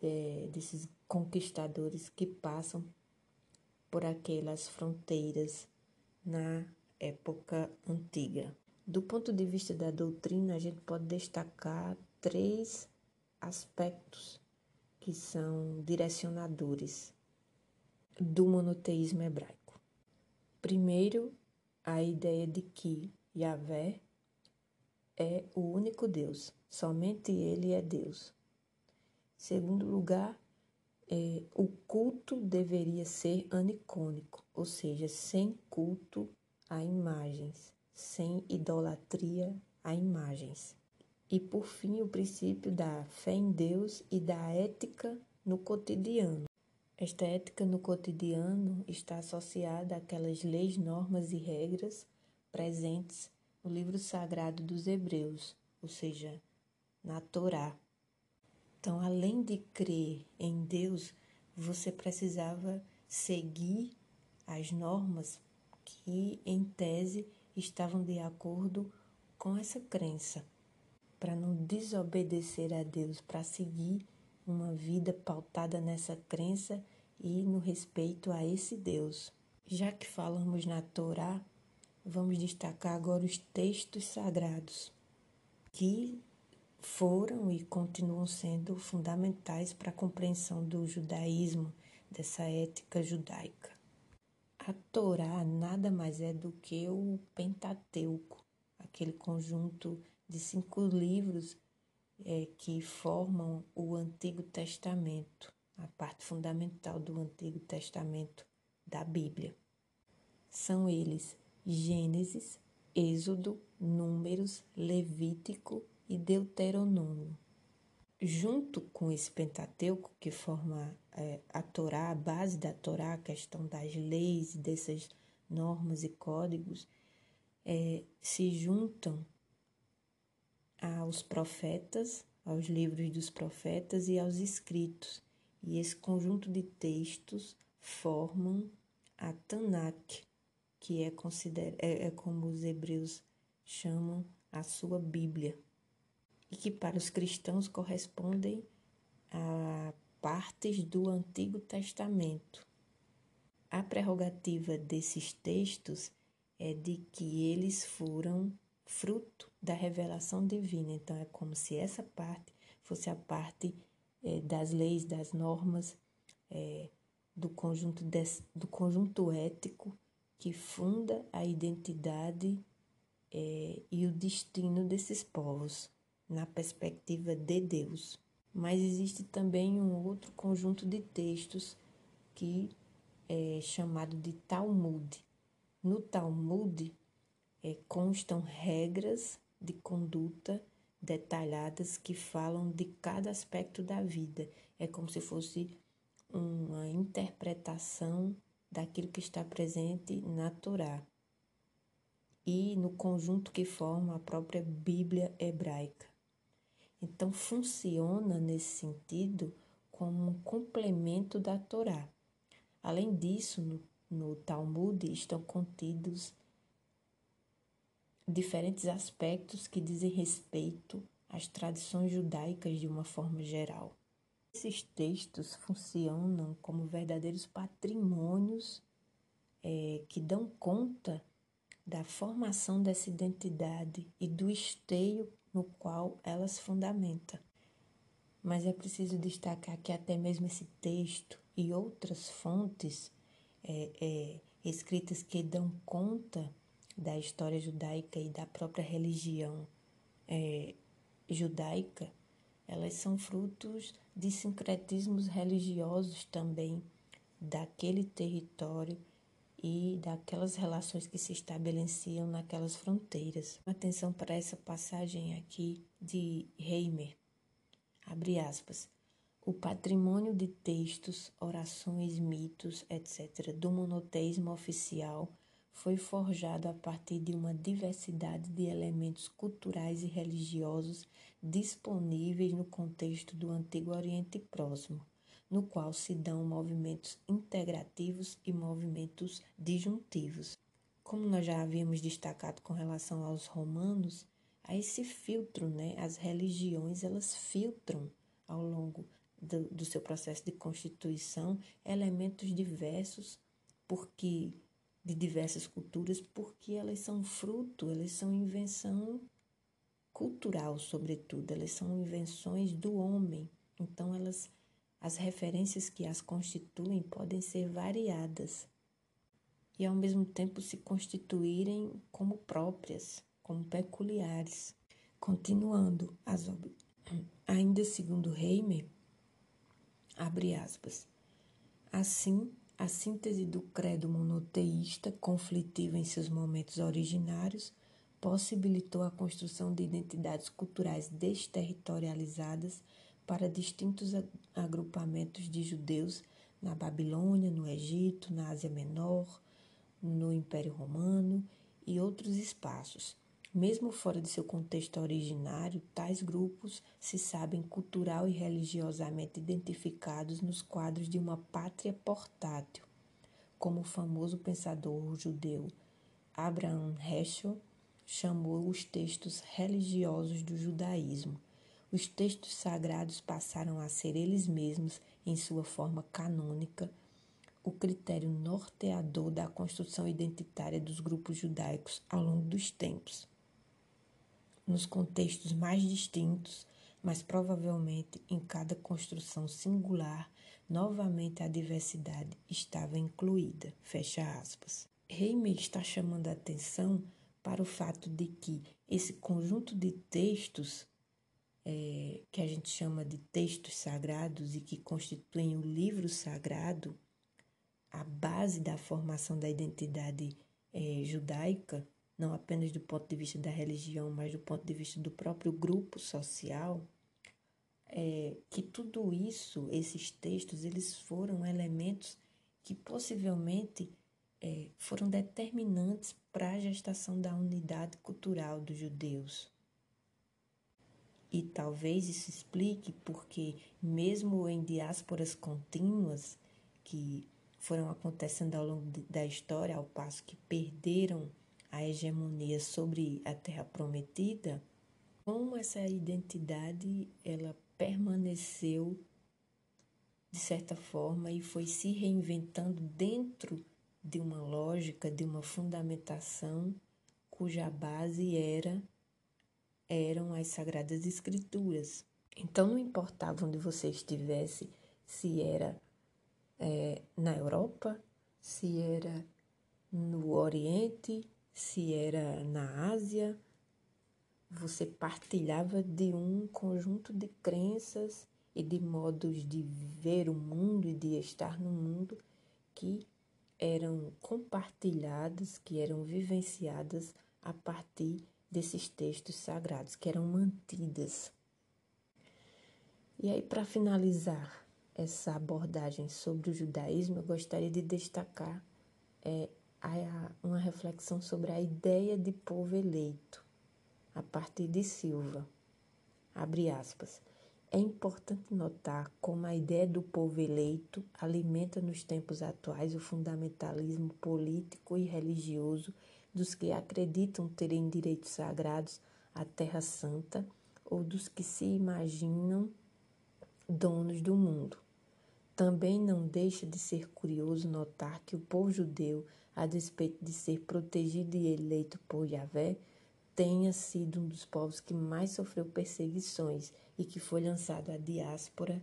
é, desses conquistadores que passam por aquelas fronteiras na época antiga. Do ponto de vista da doutrina, a gente pode destacar três aspectos que são direcionadores do monoteísmo hebraico. Primeiro, a ideia de que Yahvé é o único Deus, somente Ele é Deus. Segundo lugar, é, o culto deveria ser anicônico, ou seja, sem culto a imagens, sem idolatria a imagens. E por fim, o princípio da fé em Deus e da ética no cotidiano. Esta ética no cotidiano está associada àquelas leis, normas e regras presentes no livro sagrado dos Hebreus, ou seja, na Torá. Então, além de crer em Deus, você precisava seguir as normas que, em tese, estavam de acordo com essa crença, para não desobedecer a Deus, para seguir uma vida pautada nessa crença e no respeito a esse Deus. Já que falamos na Torá, vamos destacar agora os textos sagrados, que foram e continuam sendo fundamentais para a compreensão do judaísmo, dessa ética judaica. A Torá nada mais é do que o Pentateuco, aquele conjunto de cinco livros é, que formam o Antigo Testamento, a parte fundamental do Antigo Testamento da Bíblia. São eles Gênesis, Êxodo, Números, Levítico e Deuteronômio. Junto com esse Pentateuco, que forma é, a Torá, a base da Torá, a questão das leis, dessas normas e códigos, é, se juntam aos profetas, aos livros dos profetas e aos escritos. E esse conjunto de textos formam a Tanakh, que é, consider... é, é como os hebreus chamam a sua Bíblia, e que para os cristãos correspondem a partes do Antigo Testamento. A prerrogativa desses textos é de que eles foram fruto da revelação divina. Então, é como se essa parte fosse a parte é, das leis, das normas, é, do, conjunto des, do conjunto ético que funda a identidade é, e o destino desses povos na perspectiva de Deus. Mas existe também um outro conjunto de textos que é chamado de Talmud. No Talmud é, constam regras de conduta detalhadas que falam de cada aspecto da vida. É como se fosse uma interpretação daquilo que está presente na Torá e no conjunto que forma a própria Bíblia hebraica. Então, funciona nesse sentido como um complemento da Torá. Além disso, no, no Talmud estão contidos diferentes aspectos que dizem respeito às tradições judaicas de uma forma geral. Esses textos funcionam como verdadeiros patrimônios é, que dão conta da formação dessa identidade e do esteio no qual ela se fundamenta. Mas é preciso destacar que até mesmo esse texto e outras fontes é, é, escritas que dão conta da história judaica e da própria religião é, judaica, elas são frutos de sincretismos religiosos também daquele território e daquelas relações que se estabeleciam naquelas fronteiras. Atenção para essa passagem aqui de Reimer. Abre aspas. O patrimônio de textos, orações, mitos, etc., do monoteísmo oficial foi forjado a partir de uma diversidade de elementos culturais e religiosos disponíveis no contexto do Antigo Oriente Próximo, no qual se dão movimentos integrativos e movimentos disjuntivos. Como nós já havíamos destacado com relação aos romanos, há esse filtro, né? As religiões, elas filtram ao longo do, do seu processo de constituição elementos diversos, porque de diversas culturas, porque elas são fruto, elas são invenção cultural, sobretudo, elas são invenções do homem. Então elas as referências que as constituem podem ser variadas e ao mesmo tempo se constituírem como próprias, como peculiares. Continuando as. Ainda segundo Reimer, abre aspas. Assim, a síntese do credo monoteísta, conflitivo em seus momentos originários, possibilitou a construção de identidades culturais desterritorializadas para distintos agrupamentos de judeus na Babilônia, no Egito, na Ásia Menor, no Império Romano e outros espaços. Mesmo fora de seu contexto originário, tais grupos se sabem cultural e religiosamente identificados nos quadros de uma pátria portátil, como o famoso pensador judeu Abraham Heschel chamou os textos religiosos do judaísmo os textos sagrados passaram a ser eles mesmos, em sua forma canônica, o critério norteador da construção identitária dos grupos judaicos ao longo dos tempos. Nos contextos mais distintos, mas provavelmente em cada construção singular, novamente a diversidade estava incluída. Fecha aspas. Reimer está chamando a atenção para o fato de que esse conjunto de textos é, que a gente chama de textos sagrados e que constituem o livro sagrado, a base da formação da identidade é, judaica, não apenas do ponto de vista da religião, mas do ponto de vista do próprio grupo social, é, que tudo isso, esses textos, eles foram elementos que possivelmente é, foram determinantes para a gestação da unidade cultural dos judeus. E talvez isso explique porque, mesmo em diásporas contínuas que foram acontecendo ao longo da história, ao passo que perderam a hegemonia sobre a Terra Prometida, como essa identidade ela permaneceu de certa forma e foi se reinventando dentro de uma lógica, de uma fundamentação cuja base era eram as sagradas escrituras. Então não importava onde você estivesse, se era é, na Europa, se era no Oriente, se era na Ásia, você partilhava de um conjunto de crenças e de modos de ver o mundo e de estar no mundo que eram compartilhadas, que eram vivenciadas a partir desses textos sagrados, que eram mantidas. E aí, para finalizar essa abordagem sobre o judaísmo, eu gostaria de destacar é, uma reflexão sobre a ideia de povo eleito, a partir de Silva. Abre aspas. É importante notar como a ideia do povo eleito alimenta nos tempos atuais o fundamentalismo político e religioso dos que acreditam terem direitos sagrados à Terra Santa ou dos que se imaginam donos do mundo. Também não deixa de ser curioso notar que o povo judeu, a despeito de ser protegido e eleito por Yahvé, tenha sido um dos povos que mais sofreu perseguições e que foi lançado à diáspora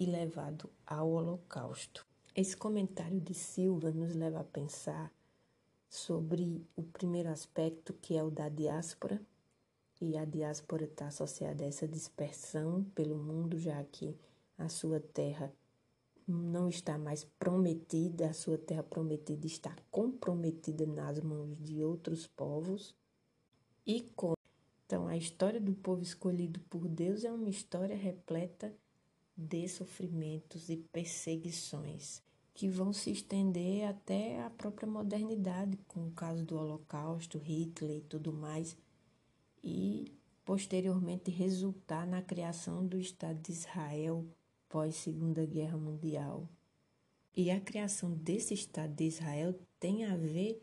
e levado ao Holocausto. Esse comentário de Silva nos leva a pensar sobre o primeiro aspecto, que é o da diáspora, e a diáspora está associada a essa dispersão pelo mundo, já que a sua terra não está mais prometida, a sua terra prometida está comprometida nas mãos de outros povos e com. Então, a história do povo escolhido por Deus é uma história repleta de sofrimentos e perseguições que vão se estender até a própria modernidade, com o caso do Holocausto, Hitler e tudo mais, e posteriormente resultar na criação do Estado de Israel pós Segunda Guerra Mundial. E a criação desse Estado de Israel tem a ver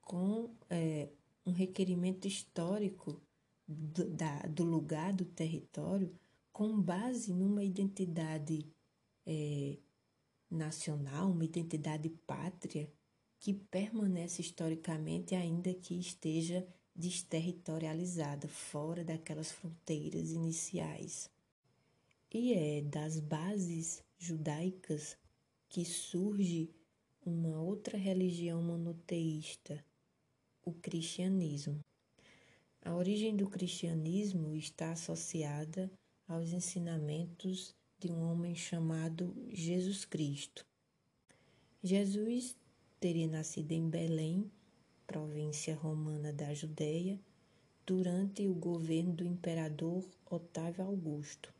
com é, um requerimento histórico do, da, do lugar, do território, com base numa identidade é, nacional, uma identidade pátria que permanece historicamente, ainda que esteja desterritorializada, fora daquelas fronteiras iniciais. E é das bases judaicas que surge uma outra religião monoteísta, o cristianismo. A origem do cristianismo está associada aos ensinamentos de um homem chamado Jesus Cristo. Jesus teria nascido em Belém, província romana da Judéia, durante o governo do imperador Otávio Augusto.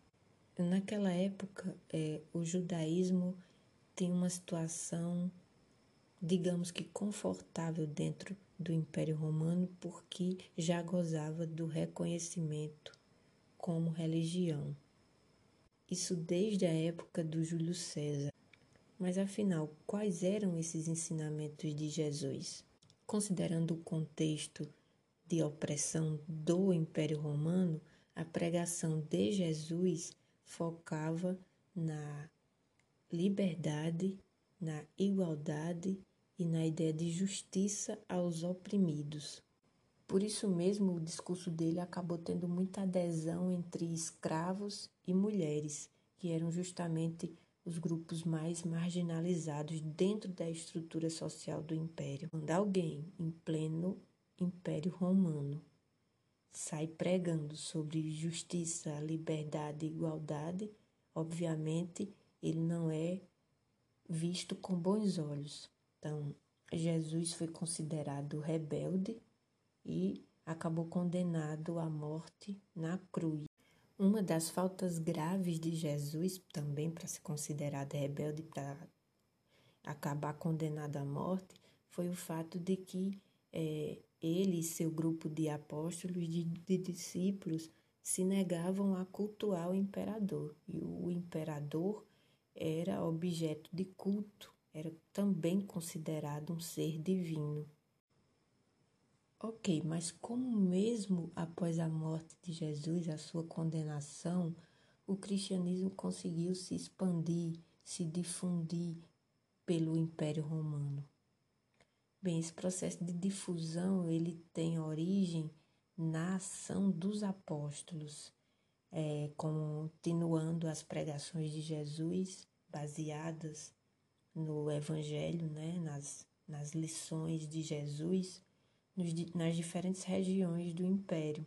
Naquela época, é, o judaísmo tem uma situação, digamos que confortável dentro do Império Romano porque já gozava do reconhecimento como religião. Isso desde a época do Júlio César. Mas afinal, quais eram esses ensinamentos de Jesus? Considerando o contexto de opressão do Império Romano, a pregação de Jesus focava na liberdade, na igualdade e na ideia de justiça aos oprimidos. Por isso mesmo, o discurso dele acabou tendo muita adesão entre escravos e mulheres, que eram justamente os grupos mais marginalizados dentro da estrutura social do império. Quando alguém, em pleno Império Romano, sai pregando sobre justiça, liberdade e igualdade, obviamente ele não é visto com bons olhos. Então, Jesus foi considerado rebelde e acabou condenado à morte na cruz. Uma das faltas graves de Jesus, também para ser considerado rebelde, para acabar condenado à morte, foi o fato de que é, ele e seu grupo de apóstolos, de, de discípulos, se negavam a cultuar o imperador, e o imperador era objeto de culto, era também considerado um ser divino. Ok, mas como mesmo após a morte de Jesus, a sua condenação, o cristianismo conseguiu se expandir, se difundir pelo Império Romano? Bem, esse processo de difusão ele tem origem na ação dos apóstolos, é, continuando as pregações de Jesus baseadas no Evangelho, né, nas, nas lições de Jesus nos, nas diferentes regiões do Império.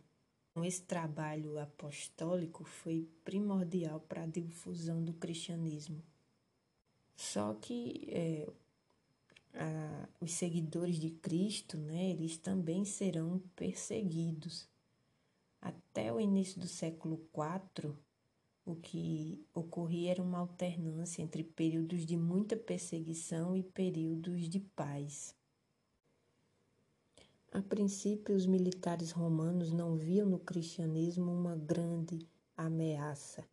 Então, esse trabalho apostólico foi primordial para a difusão do cristianismo. Só que é, os seguidores de Cristo, né, eles também serão perseguidos. Até o início do século IV, o que ocorria era uma alternância entre períodos de muita perseguição e períodos de paz. A princípio, os militares romanos não viam no cristianismo uma grande ameaça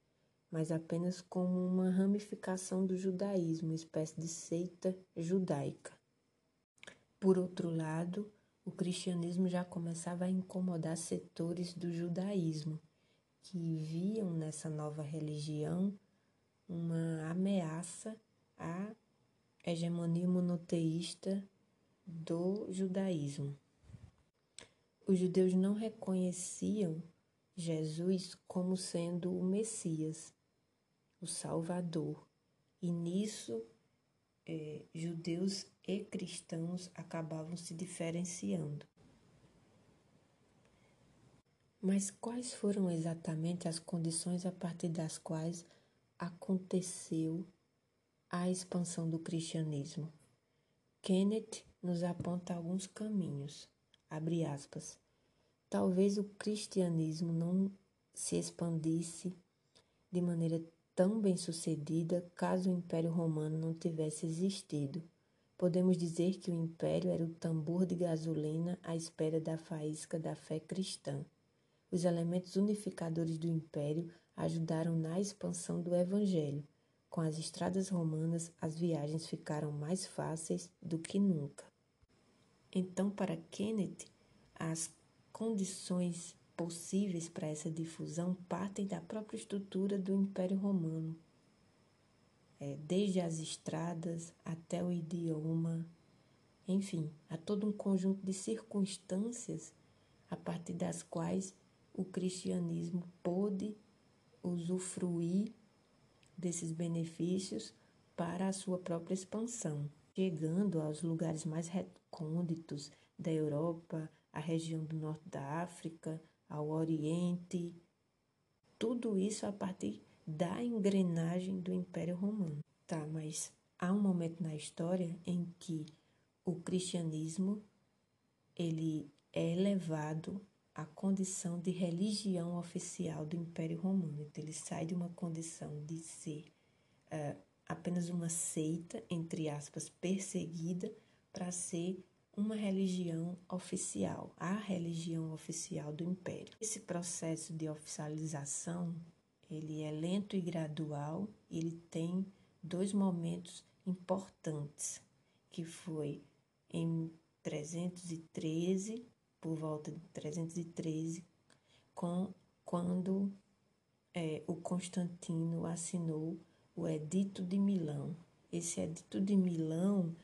mas apenas como uma ramificação do judaísmo, uma espécie de seita judaica. Por outro lado, o cristianismo já começava a incomodar setores do judaísmo, que viam nessa nova religião uma ameaça à hegemonia monoteísta do judaísmo. Os judeus não reconheciam Jesus como sendo o Messias, o Salvador. E nisso, é, judeus e cristãos acabavam se diferenciando. Mas quais foram exatamente as condições a partir das quais aconteceu a expansão do cristianismo? Kenneth nos aponta alguns caminhos. Abre aspas. Talvez o cristianismo não se expandisse de maneira tão bem-sucedida caso o Império Romano não tivesse existido. Podemos dizer que o Império era o tambor de gasolina à espera da faísca da fé cristã. Os elementos unificadores do Império ajudaram na expansão do Evangelho. Com as estradas romanas, as viagens ficaram mais fáceis do que nunca. Então, para Kenneth, as condições possíveis para essa difusão partem da própria estrutura do Império Romano, é, desde as estradas até o idioma, enfim, há todo um conjunto de circunstâncias a partir das quais o cristianismo pôde usufruir desses benefícios para a sua própria expansão, chegando aos lugares mais recônditos da Europa, a região do norte da África, ao Oriente, tudo isso a partir da engrenagem do Império Romano. Tá, mas há um momento na história em que o cristianismo ele é elevado à condição de religião oficial do Império Romano. Então, ele sai de uma condição de ser uh, apenas uma seita, entre aspas, perseguida, para ser uma religião oficial, a religião oficial do império. Esse processo de oficialização, ele é lento e gradual, ele tem dois momentos importantes, que foi em 313, por volta de 313, com, quando é, o Constantino assinou o Edito de Milão. Esse Edito de Milão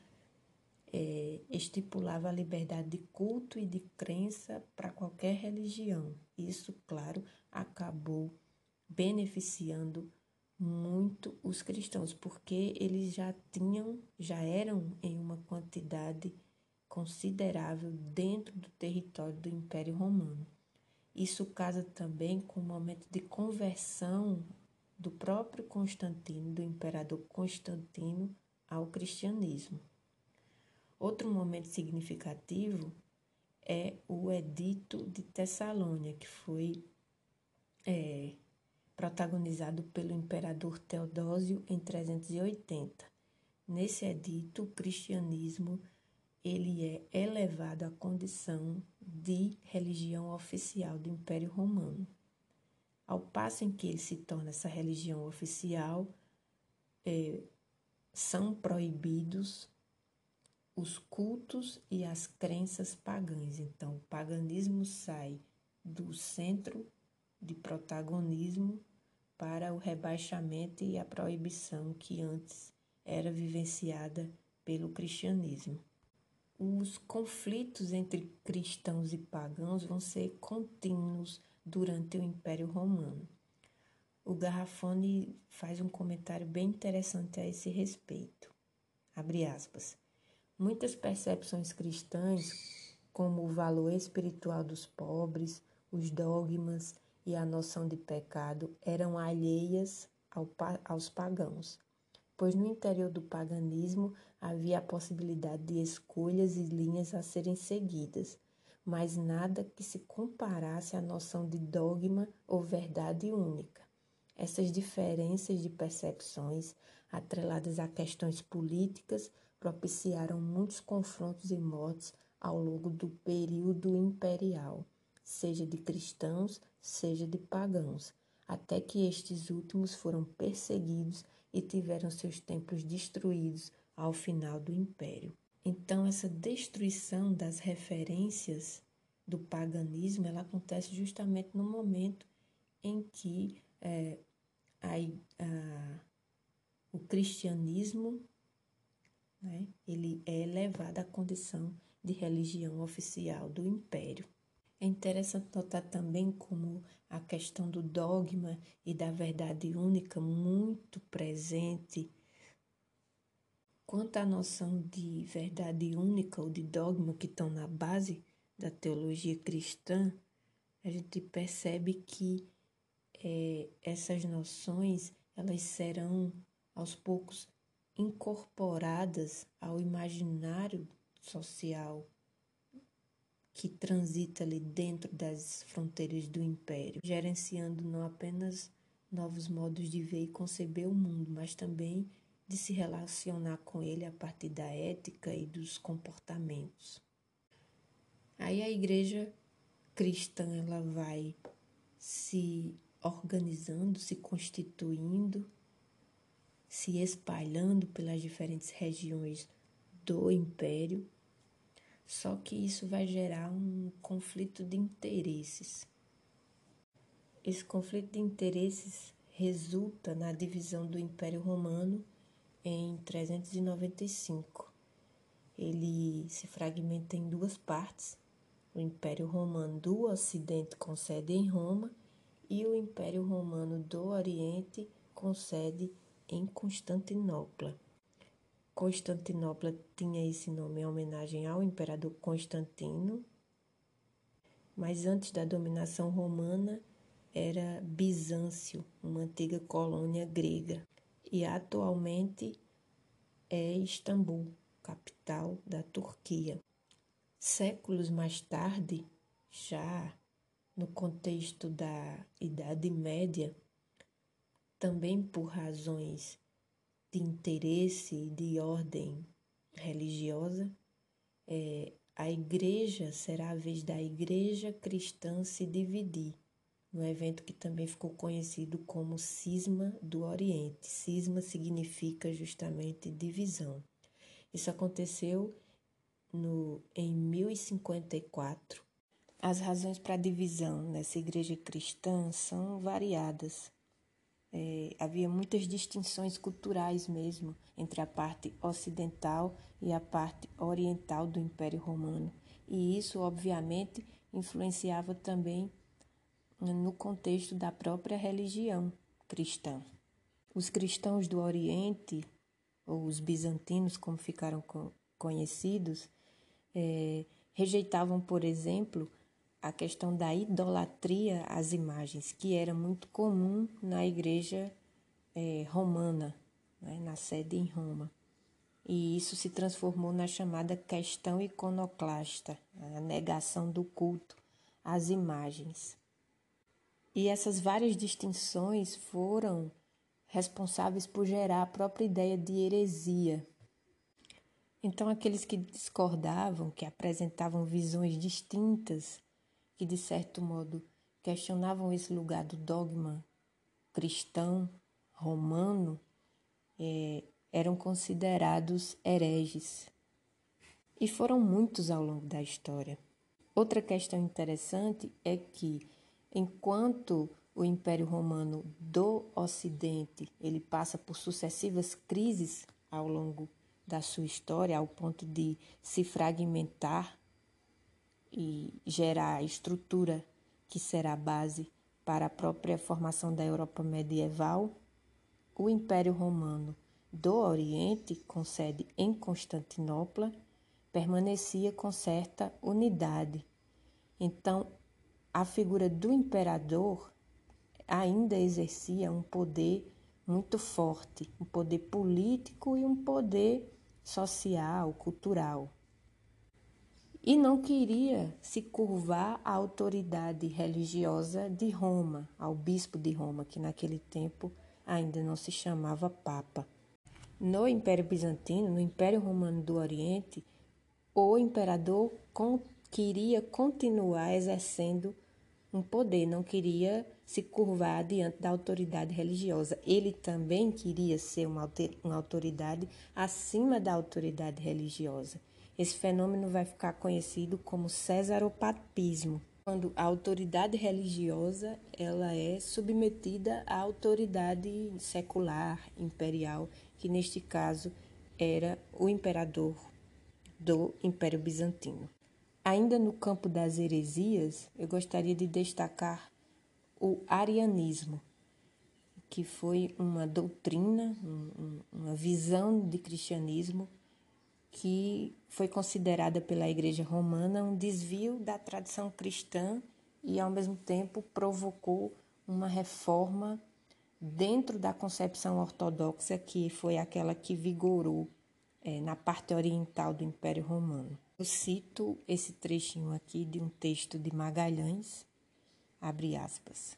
é, estipulava a liberdade de culto e de crença para qualquer religião. Isso, claro, acabou beneficiando muito os cristãos, porque eles já tinham, já eram em uma quantidade considerável dentro do território do Império Romano. Isso casa também com o momento de conversão do próprio Constantino, do imperador Constantino, ao cristianismo. Outro momento significativo é o Edito de Tessalônia, que foi é, protagonizado pelo imperador Teodósio em 380. Nesse edito, o cristianismo ele é elevado à condição de religião oficial do Império Romano. Ao passo em que ele se torna essa religião oficial, é, são proibidos os cultos e as crenças pagãs. Então, o paganismo sai do centro de protagonismo para o rebaixamento e a proibição que antes era vivenciada pelo cristianismo. Os conflitos entre cristãos e pagãos vão ser contínuos durante o Império Romano. O Garrafone faz um comentário bem interessante a esse respeito. Abre aspas. Muitas percepções cristãs, como o valor espiritual dos pobres, os dogmas e a noção de pecado, eram alheias ao, aos pagãos, pois no interior do paganismo havia a possibilidade de escolhas e linhas a serem seguidas, mas nada que se comparasse à noção de dogma ou verdade única. Essas diferenças de percepções, atreladas a questões políticas, propiciaram muitos confrontos e mortes ao longo do período imperial, seja de cristãos, seja de pagãos, até que estes últimos foram perseguidos e tiveram seus templos destruídos ao final do império. Então, essa destruição das referências do paganismo ela acontece justamente no momento em que é, a, a, o cristianismo né, ele é elevado à condição de religião oficial do império. É interessante notar também como a questão do dogma e da verdade única muito presente. Quanto à noção de verdade única ou de dogma que estão na base da teologia cristã, a gente percebe que é, essas noções elas serão aos poucos incorporadas ao imaginário social que transita ali dentro das fronteiras do império, gerenciando não apenas novos modos de ver e conceber o mundo, mas também de se relacionar com ele a partir da ética e dos comportamentos. Aí a igreja cristã ela vai se organizando, se constituindo, se espalhando pelas diferentes regiões do império. Só que isso vai gerar um conflito de interesses. Esse conflito de interesses resulta na divisão do Império Romano em 395. Ele se fragmenta em duas partes. O Império Romano do Ocidente com sede em Roma e o Império Romano do Oriente com sede em Constantinopla. Constantinopla tinha esse nome em homenagem ao imperador Constantino, mas antes da dominação romana era Bizâncio, uma antiga colônia grega, e atualmente é Istambul, capital da Turquia. Séculos mais tarde, já no contexto da Idade Média, também por razões de interesse de ordem religiosa, é, a igreja será a vez da igreja cristã se dividir, no evento que também ficou conhecido como Cisma do Oriente. Cisma significa justamente divisão. Isso aconteceu no, em 1054 as razões para a divisão nessa igreja cristã são variadas. É, havia muitas distinções culturais mesmo entre a parte ocidental e a parte oriental do Império Romano. E isso, obviamente, influenciava também no contexto da própria religião cristã. Os cristãos do Oriente, ou os bizantinos, como ficaram conhecidos, é, rejeitavam, por exemplo, a questão da idolatria às imagens, que era muito comum na igreja é, romana, né, na sede em Roma. E isso se transformou na chamada questão iconoclasta, a negação do culto às imagens. E essas várias distinções foram responsáveis por gerar a própria ideia de heresia. Então, aqueles que discordavam, que apresentavam visões distintas que de certo modo questionavam esse lugar do dogma cristão romano é, eram considerados hereges. E foram muitos ao longo da história. Outra questão interessante é que, enquanto o Império Romano do Ocidente ele passa por sucessivas crises ao longo da sua história, ao ponto de se fragmentar e gerar a estrutura que será a base para a própria formação da Europa medieval, o Império Romano do Oriente, com sede em Constantinopla, permanecia com certa unidade. Então, a figura do imperador ainda exercia um poder muito forte, um poder político e um poder social, cultural. E não queria se curvar à autoridade religiosa de Roma, ao bispo de Roma, que naquele tempo ainda não se chamava Papa. No Império Bizantino, no Império Romano do Oriente, o imperador queria continuar exercendo um poder, não queria se curvar diante da autoridade religiosa. Ele também queria ser uma, autoridade acima da autoridade religiosa. Esse fenômeno vai ficar conhecido como cesaropapismo, quando a autoridade religiosa ela é submetida à autoridade secular, imperial, que neste caso era o imperador do Império Bizantino. Ainda no campo das heresias, eu gostaria de destacar o arianismo, que foi uma doutrina, uma visão de cristianismo que foi considerada pela Igreja Romana um desvio da tradição cristã e, ao mesmo tempo, provocou uma reforma dentro da concepção ortodoxa, que foi aquela que vigorou é, na parte oriental do Império Romano. Eu cito esse trechinho aqui de um texto de Magalhães, Abre aspas.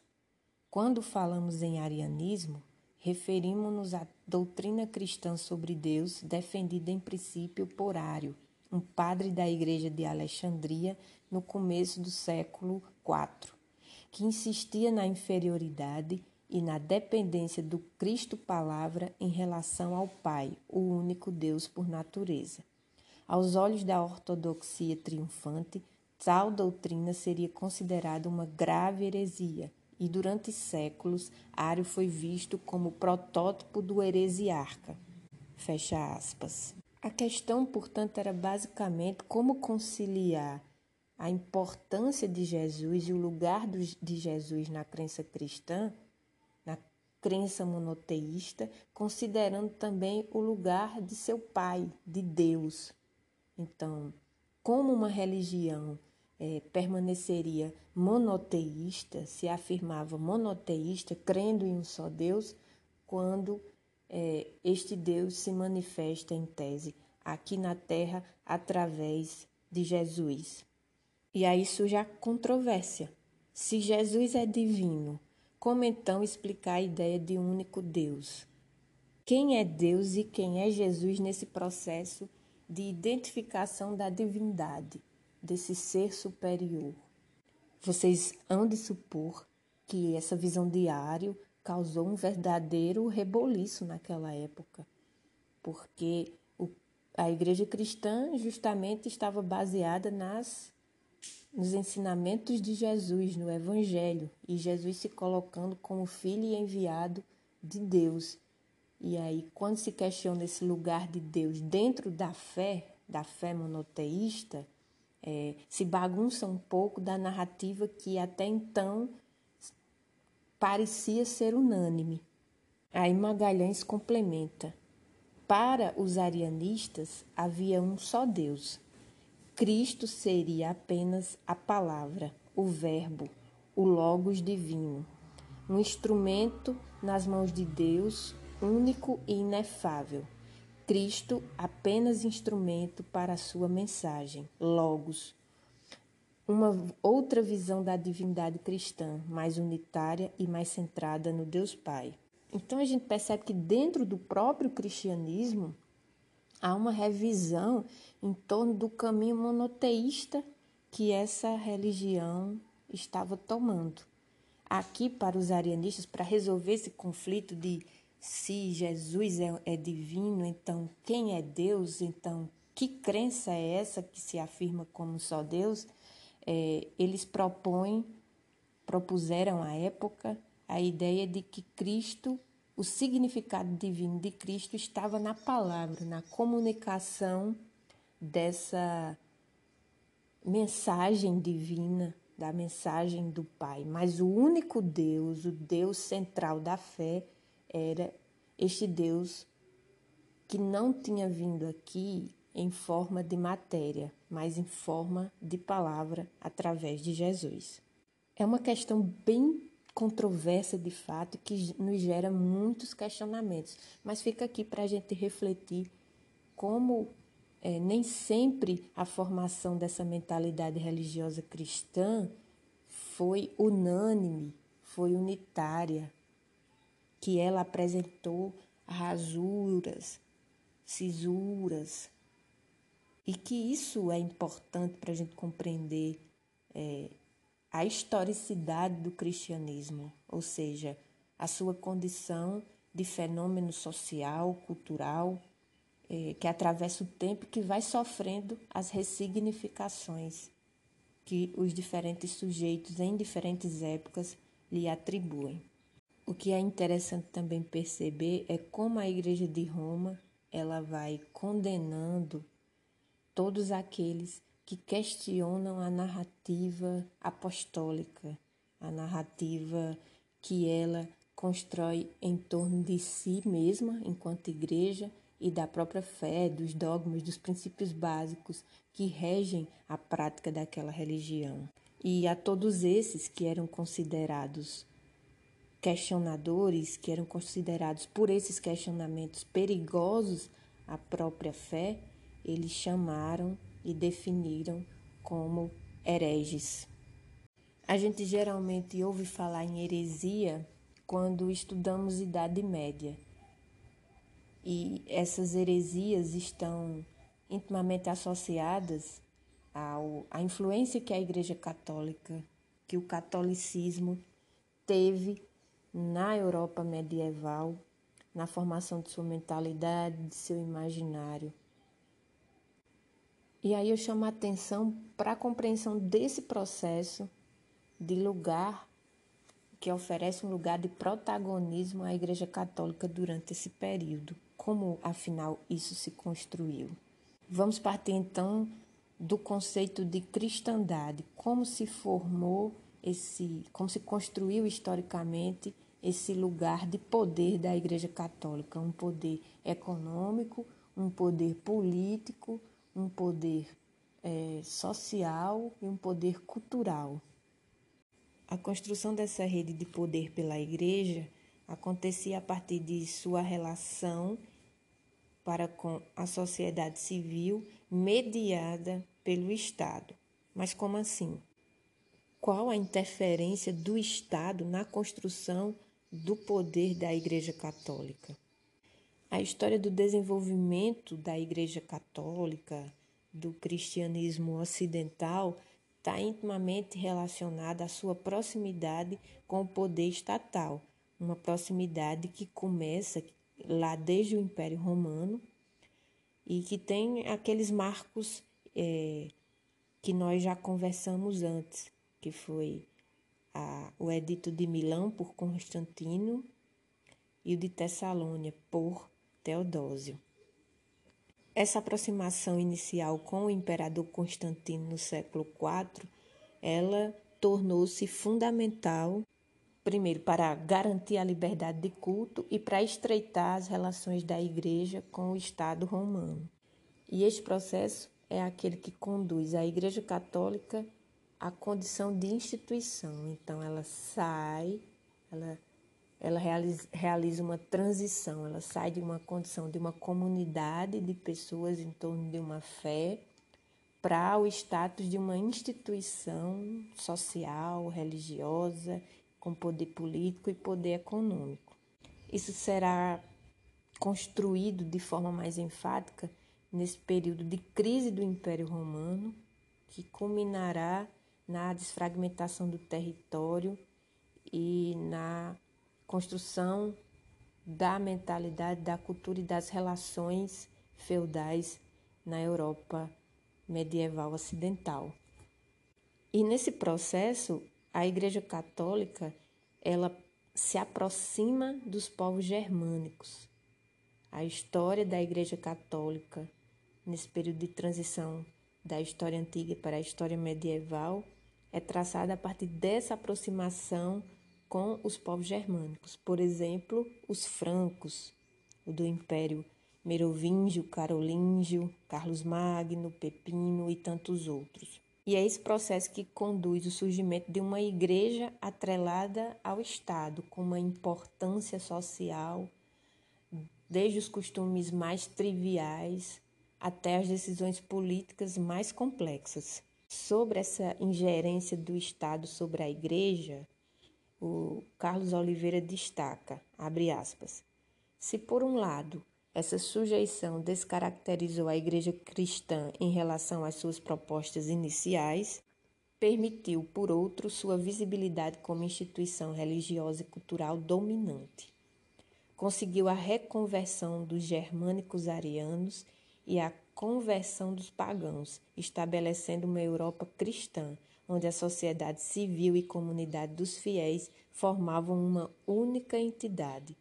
Quando falamos em arianismo, referimos-nos à doutrina cristã sobre Deus defendida em princípio por Ário, um padre da Igreja de Alexandria no começo do século IV, que insistia na inferioridade e na dependência do Cristo Palavra em relação ao Pai, o único Deus por natureza. Aos olhos da ortodoxia triunfante, Tal doutrina seria considerada uma grave heresia, e durante séculos Ário foi visto como protótipo do heresiarca. Fecha aspas. A questão, portanto, era basicamente como conciliar a importância de Jesus e o lugar de Jesus na crença cristã, na crença monoteísta, considerando também o lugar de seu Pai, de Deus. Então, como uma religião é, permaneceria monoteísta, se afirmava monoteísta, crendo em um só Deus, quando é, este Deus se manifesta em tese aqui na Terra através de Jesus. E aí surge a controvérsia. Se Jesus é divino, como então explicar a ideia de um único Deus? Quem é Deus e quem é Jesus nesse processo de identificação da divindade? Desse ser superior. Vocês hão de supor que essa visão diário causou um verdadeiro reboliço naquela época, porque a igreja cristã justamente estava baseada nas nos ensinamentos de Jesus, no Evangelho, e Jesus se colocando como filho e enviado de Deus. E aí, quando se questiona esse lugar de Deus dentro da fé, da fé monoteísta, é, se bagunça um pouco da narrativa que até então parecia ser unânime. Aí Magalhães complementa: para os arianistas havia um só Deus. Cristo seria apenas a palavra, o Verbo, o Logos divino, um instrumento nas mãos de Deus, único e inefável Cristo apenas instrumento para a sua mensagem, Logos. Uma outra visão da divindade cristã, mais unitária e mais centrada no Deus Pai. Então a gente percebe que dentro do próprio cristianismo há uma revisão em torno do caminho monoteísta que essa religião estava tomando. aqui para os arianistas, para resolver esse conflito de se Jesus é, é divino, então quem é Deus? Então, que crença é essa que se afirma como só Deus? É, eles propõem, propuseram à época a ideia de que Cristo, o significado divino de Cristo estava na palavra, na comunicação dessa mensagem divina, da mensagem do Pai. Mas o único Deus, o Deus central da fé, era este Deus que não tinha vindo aqui em forma de matéria, mas em forma de palavra através de Jesus. É uma questão bem controversa de fato que nos gera muitos questionamentos, mas fica aqui para a gente refletir como é, nem sempre a formação dessa mentalidade religiosa cristã foi unânime, foi unitária, que ela apresentou rasuras, cisuras, e que isso é importante para a gente compreender é, a historicidade do cristianismo, ou seja, a sua condição de fenômeno social, cultural, é, que atravessa o tempo que vai sofrendo as ressignificações que os diferentes sujeitos em diferentes épocas lhe atribuem. O que é interessante também perceber é como a Igreja de Roma ela vai condenando todos aqueles que questionam a narrativa apostólica, a narrativa que ela constrói em torno de si mesma enquanto igreja e da própria fé, dos dogmas, dos princípios básicos que regem a prática daquela religião. E a todos esses que eram considerados questionadores, que eram considerados por esses questionamentos perigosos à própria fé, eles chamaram e definiram como hereges. A gente geralmente ouve falar em heresia quando estudamos Idade Média e essas heresias estão intimamente associadas ao, à influência que a Igreja Católica, que o catolicismo teve na Europa medieval, na formação de sua mentalidade, de seu imaginário. E aí eu chamo a atenção para a compreensão desse processo de lugar que oferece um lugar de protagonismo à Igreja Católica durante esse período. Como, afinal, isso se construiu? Vamos partir então do conceito de cristandade, como se formou esse, como se construiu historicamente esse lugar de poder da Igreja Católica, um poder econômico, um poder político, um poder é, social e um poder cultural. A construção dessa rede de poder pela Igreja acontecia a partir de sua relação para com a sociedade civil mediada pelo Estado. Mas como assim? Qual a interferência do Estado na construção do poder da Igreja Católica? A história do desenvolvimento da Igreja Católica, do cristianismo ocidental, está intimamente relacionada à sua proximidade com o poder estatal, uma proximidade que começa lá desde o Império Romano e que tem aqueles marcos é, que nós já conversamos antes, que foi a, o Edito de Milão por Constantino e o de Tessalônia por Teodósio. Essa aproximação inicial com o imperador Constantino no século IV, ela tornou-se fundamental primeiro para garantir a liberdade de culto e para estreitar as relações da igreja com o Estado romano. E este processo é aquele que conduz a Igreja Católica à condição de instituição. Então ela sai, ela ela realiza, realiza uma transição, ela sai de uma condição de uma comunidade de pessoas em torno de uma fé para o status de uma instituição social, religiosa, com poder político e poder econômico. Isso será construído de forma mais enfática nesse período de crise do Império Romano, que culminará na desfragmentação do território e na construção da mentalidade, da cultura e das relações feudais na Europa medieval ocidental. E nesse processo, a Igreja Católica, ela se aproxima dos povos germânicos. A história da Igreja Católica nesse período de transição da história antiga para a história medieval é traçada a partir dessa aproximação com os povos germânicos. Por exemplo, os francos, o do Império Merovingio, Carolíngio, Carlos Magno, Pepino e tantos outros. E é esse processo que conduz o surgimento de uma igreja atrelada ao Estado, com uma importância social, desde os costumes mais triviais até as decisões políticas mais complexas. Sobre essa ingerência do Estado sobre a igreja, o Carlos Oliveira destaca, abre aspas, se por um lado essa sujeição descaracterizou a Igreja cristã em relação às suas propostas iniciais, permitiu, por outro, sua visibilidade como instituição religiosa e cultural dominante. Conseguiu a reconversão dos germânicos arianos e a conversão dos pagãos, estabelecendo uma Europa cristã, onde a sociedade civil e comunidade dos fiéis formavam uma única entidade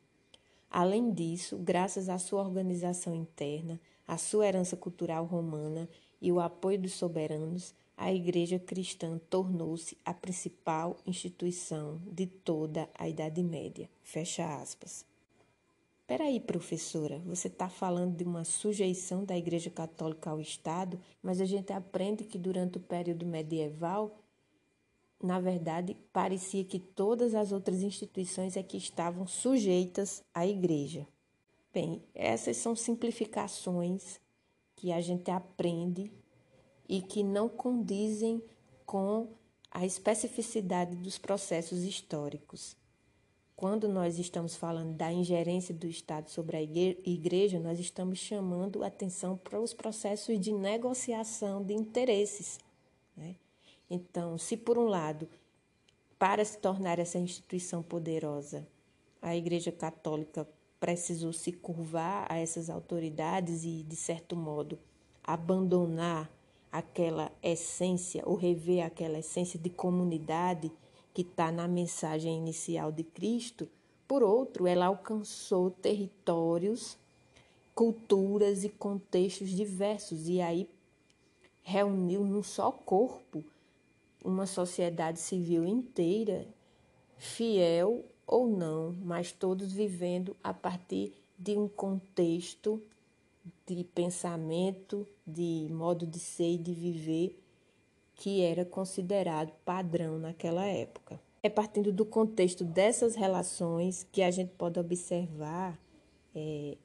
Além disso, graças à sua organização interna, à sua herança cultural romana e o apoio dos soberanos, a Igreja Cristã tornou-se a principal instituição de toda a Idade Média. Fecha aspas. Peraí, professora, você está falando de uma sujeição da Igreja Católica ao Estado, mas a gente aprende que durante o período medieval na verdade, parecia que todas as outras instituições é que estavam sujeitas à igreja. Bem, essas são simplificações que a gente aprende e que não condizem com a especificidade dos processos históricos. Quando nós estamos falando da ingerência do Estado sobre a igreja, nós estamos chamando atenção para os processos de negociação de interesses. Né? Então, se por um lado, para se tornar essa instituição poderosa, a Igreja Católica precisou se curvar a essas autoridades e, de certo modo, abandonar aquela essência ou rever aquela essência de comunidade que está na mensagem inicial de Cristo, por outro, ela alcançou territórios, culturas e contextos diversos e aí reuniu num só corpo uma sociedade civil inteira, fiel ou não, mas todos vivendo a partir de um contexto de pensamento, de modo de ser e de viver que era considerado padrão naquela época. É partindo do contexto dessas relações que a gente pode observar é,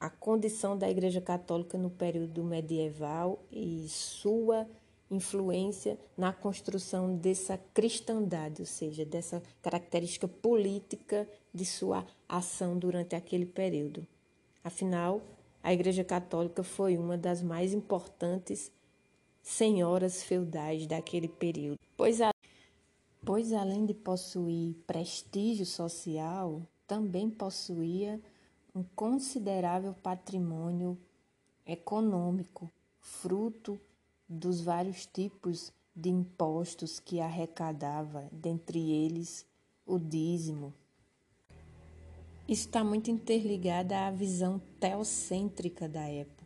a condição da Igreja Católica no período medieval e sua influência na construção dessa cristandade, ou seja, dessa característica política de sua ação durante aquele período. Afinal, a Igreja Católica foi uma das mais importantes senhoras feudais daquele período, pois, a, pois além de possuir prestígio social, também possuía um considerável patrimônio econômico, fruto dos vários tipos de impostos que arrecadava, dentre eles o dízimo. Isso está muito interligado à visão teocêntrica da época,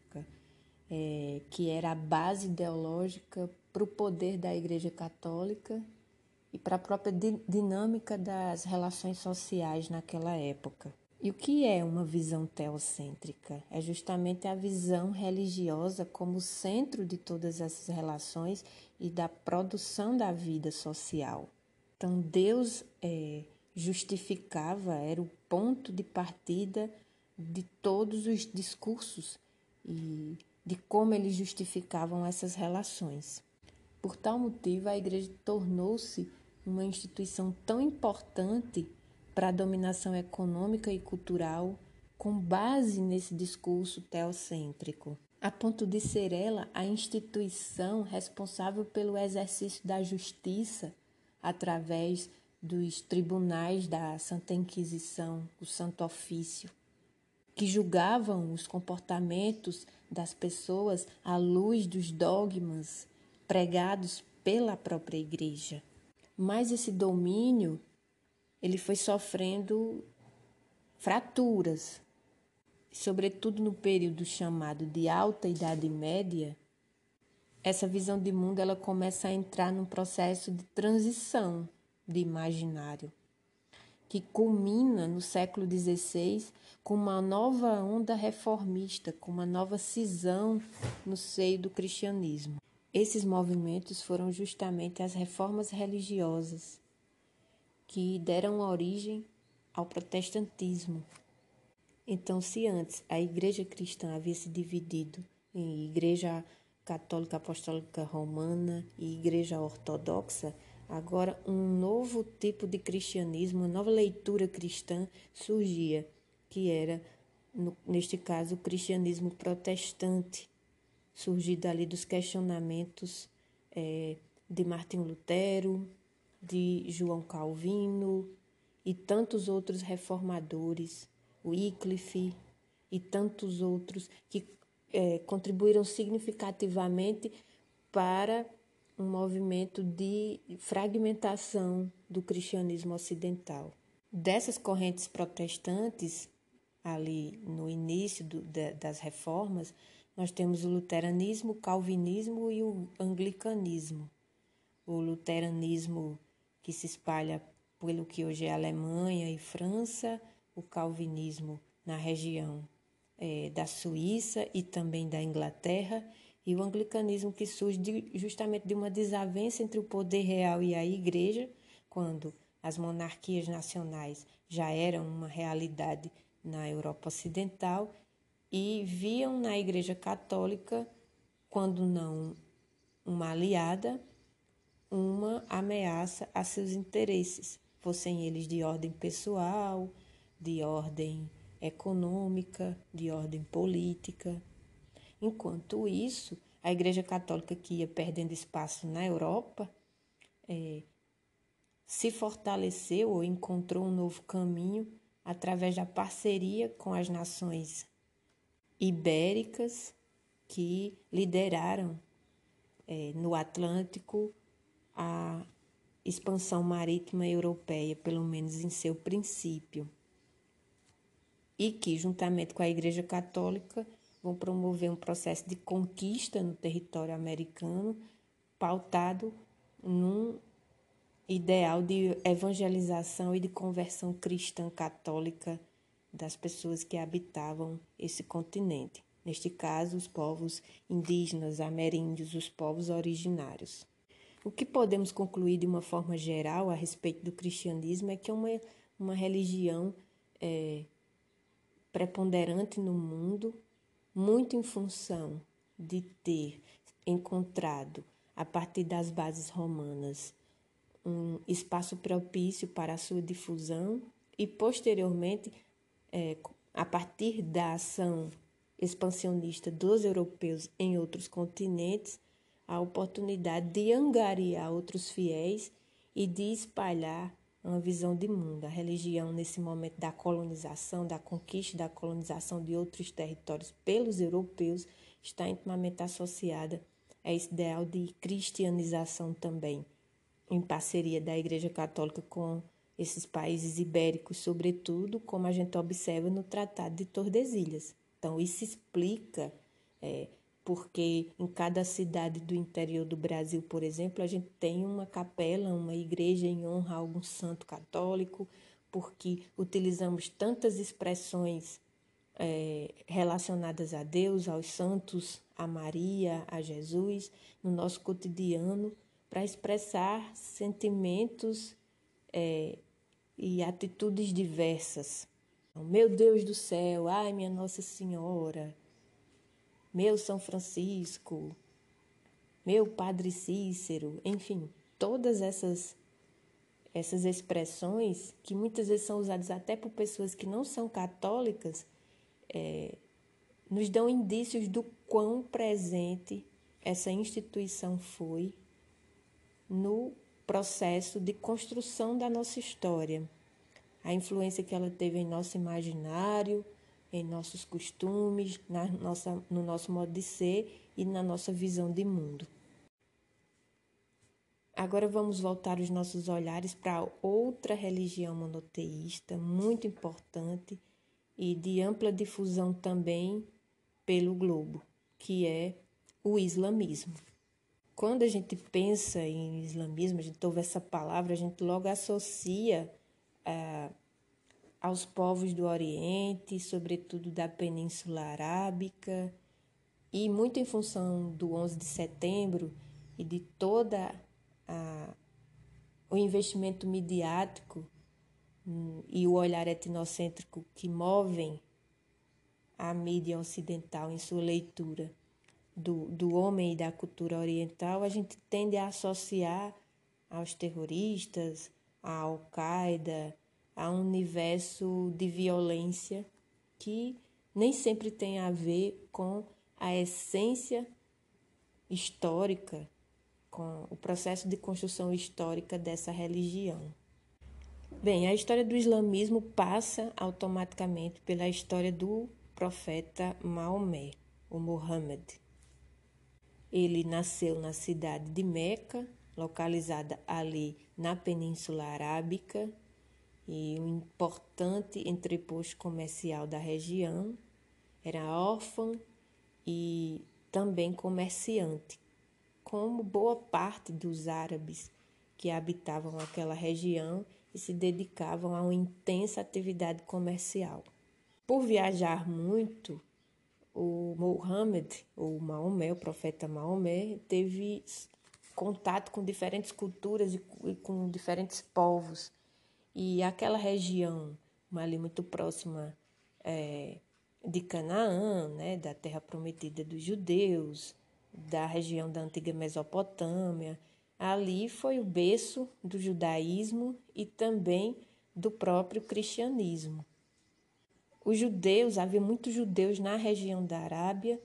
é, que era a base ideológica para o poder da Igreja Católica e para a própria dinâmica das relações sociais naquela época. E o que é uma visão teocêntrica? É justamente a visão religiosa como centro de todas essas relações e da produção da vida social. Então, Deus é, justificava, era o ponto de partida de todos os discursos e de como eles justificavam essas relações. Por tal motivo, a igreja tornou-se uma instituição tão importante para a dominação econômica e cultural com base nesse discurso teocêntrico, a ponto de ser ela a instituição responsável pelo exercício da justiça através dos tribunais da Santa Inquisição, o Santo Ofício, que julgavam os comportamentos das pessoas à luz dos dogmas pregados pela própria igreja. Mas esse domínio ele foi sofrendo fraturas, sobretudo no período chamado de Alta Idade Média. Essa visão de mundo ela começa a entrar num processo de transição de imaginário, que culmina no século XVI com uma nova onda reformista, com uma nova cisão no seio do cristianismo. Esses movimentos foram justamente as reformas religiosas que deram origem ao protestantismo. Então, se antes a igreja cristã havia se dividido em igreja católica apostólica romana e igreja ortodoxa, Agora, um novo tipo de cristianismo, uma nova leitura cristã surgia, que era, no, neste caso, o cristianismo protestante, surgido ali dos questionamentos é, de Martim Lutero, de João Calvino e tantos outros reformadores, Wycliffe e tantos outros que é, contribuíram significativamente para um movimento de fragmentação do cristianismo ocidental. Dessas correntes protestantes, ali no início do, das reformas, nós temos o luteranismo, o calvinismo e o anglicanismo. O luteranismo que se espalha pelo que hoje é Alemanha e França, o calvinismo na região é, da Suíça e também da Inglaterra, e o anglicanismo que surge de, justamente de uma desavença entre o poder real e a igreja, quando as monarquias nacionais já eram uma realidade na Europa Ocidental e viam na Igreja Católica, quando não uma aliada, uma ameaça a seus interesses, fossem eles de ordem pessoal, de ordem econômica, de ordem política. Enquanto isso, a Igreja Católica, que ia perdendo espaço na Europa, é, se fortaleceu ou encontrou um novo caminho através da parceria com as nações ibéricas que lideraram é, no Atlântico a expansão marítima europeia, pelo menos em seu princípio, e que, juntamente com a Igreja Católica, vão promover um processo de conquista no território americano, pautado num ideal de evangelização e de conversão cristã católica das pessoas que habitavam esse continente. Neste caso, os povos indígenas, ameríndios, os povos originários. O que podemos concluir de uma forma geral a respeito do cristianismo é que é uma, uma religião é, preponderante no mundo, muito em função de ter encontrado, a partir das bases romanas, um espaço propício para a sua difusão e, posteriormente, é, a partir da ação expansionista dos europeus em outros continentes, a oportunidade de angariar outros fiéis e de espalhar uma visão de mundo. A religião, nesse momento da colonização, da conquista da colonização de outros territórios pelos europeus, está intimamente associada a esse ideal de cristianização também, em parceria da Igreja Católica com esses países ibéricos, sobretudo, como a gente observa no Tratado de Tordesilhas. Então, isso explica é, porque em cada cidade do interior do Brasil, por exemplo, a gente tem uma capela, uma igreja em honra a algum santo católico, porque utilizamos tantas expressões é, relacionadas a Deus, aos santos, a Maria, a Jesus, no nosso cotidiano, para expressar sentimentos é, e atitudes diversas. Meu Deus do céu, ai minha Nossa Senhora meu São Francisco, meu Padre Cícero, enfim, todas essas essas expressões que muitas vezes são usadas até por pessoas que não são católicas, é, nos dão indícios do quão presente essa instituição foi no processo de construção da nossa história, a influência que ela teve em nosso imaginário, em nossos costumes, na nossa, no nosso modo de ser e na nossa visão de mundo. Agora vamos voltar os nossos olhares para outra religião monoteísta muito importante e de ampla difusão também pelo globo, que é o islamismo. Quando a gente pensa em islamismo, a gente ouve essa palavra, a gente logo associa ah, aos povos do Oriente, sobretudo da Península Arábica, e muito em função do 11 de setembro e de toda a, o investimento midiático hum, e o olhar etnocêntrico que movem a mídia ocidental em sua leitura do, do homem e da cultura oriental, a gente tende a associar aos terroristas, à Al-Qaeda, a um universo de violência que nem sempre tem a ver com a essência histórica com o processo de construção histórica dessa religião. Bem, a história do islamismo passa automaticamente pela história do profeta Maomé, o Muhammad. Ele nasceu na cidade de Meca, localizada ali na Península Arábica, e um importante entreposto comercial da região. Era órfão e também comerciante, como boa parte dos árabes que habitavam aquela região e se dedicavam a uma intensa atividade comercial. Por viajar muito, o Muhammad, ou Maomé, o profeta Maomé, teve contato com diferentes culturas e com diferentes povos. E aquela região, ali muito próxima é, de Canaã, né, da terra prometida dos judeus, da região da antiga Mesopotâmia. Ali foi o berço do judaísmo e também do próprio cristianismo. Os judeus, havia muitos judeus na região da Arábia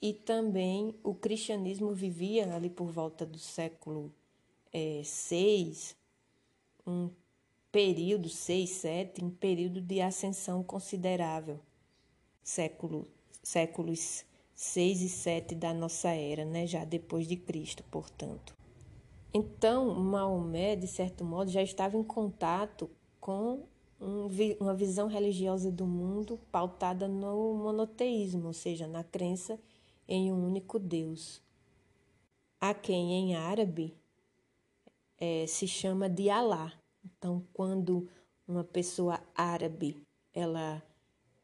e também o cristianismo vivia ali por volta do século é, 6, um período 6, 7, um período de ascensão considerável, século, séculos 6 e 7 da nossa era, né? já depois de Cristo, portanto. Então, Maomé, de certo modo, já estava em contato com um, uma visão religiosa do mundo pautada no monoteísmo, ou seja, na crença em um único Deus, a quem em árabe é, se chama de Alá. Então, quando uma pessoa árabe ela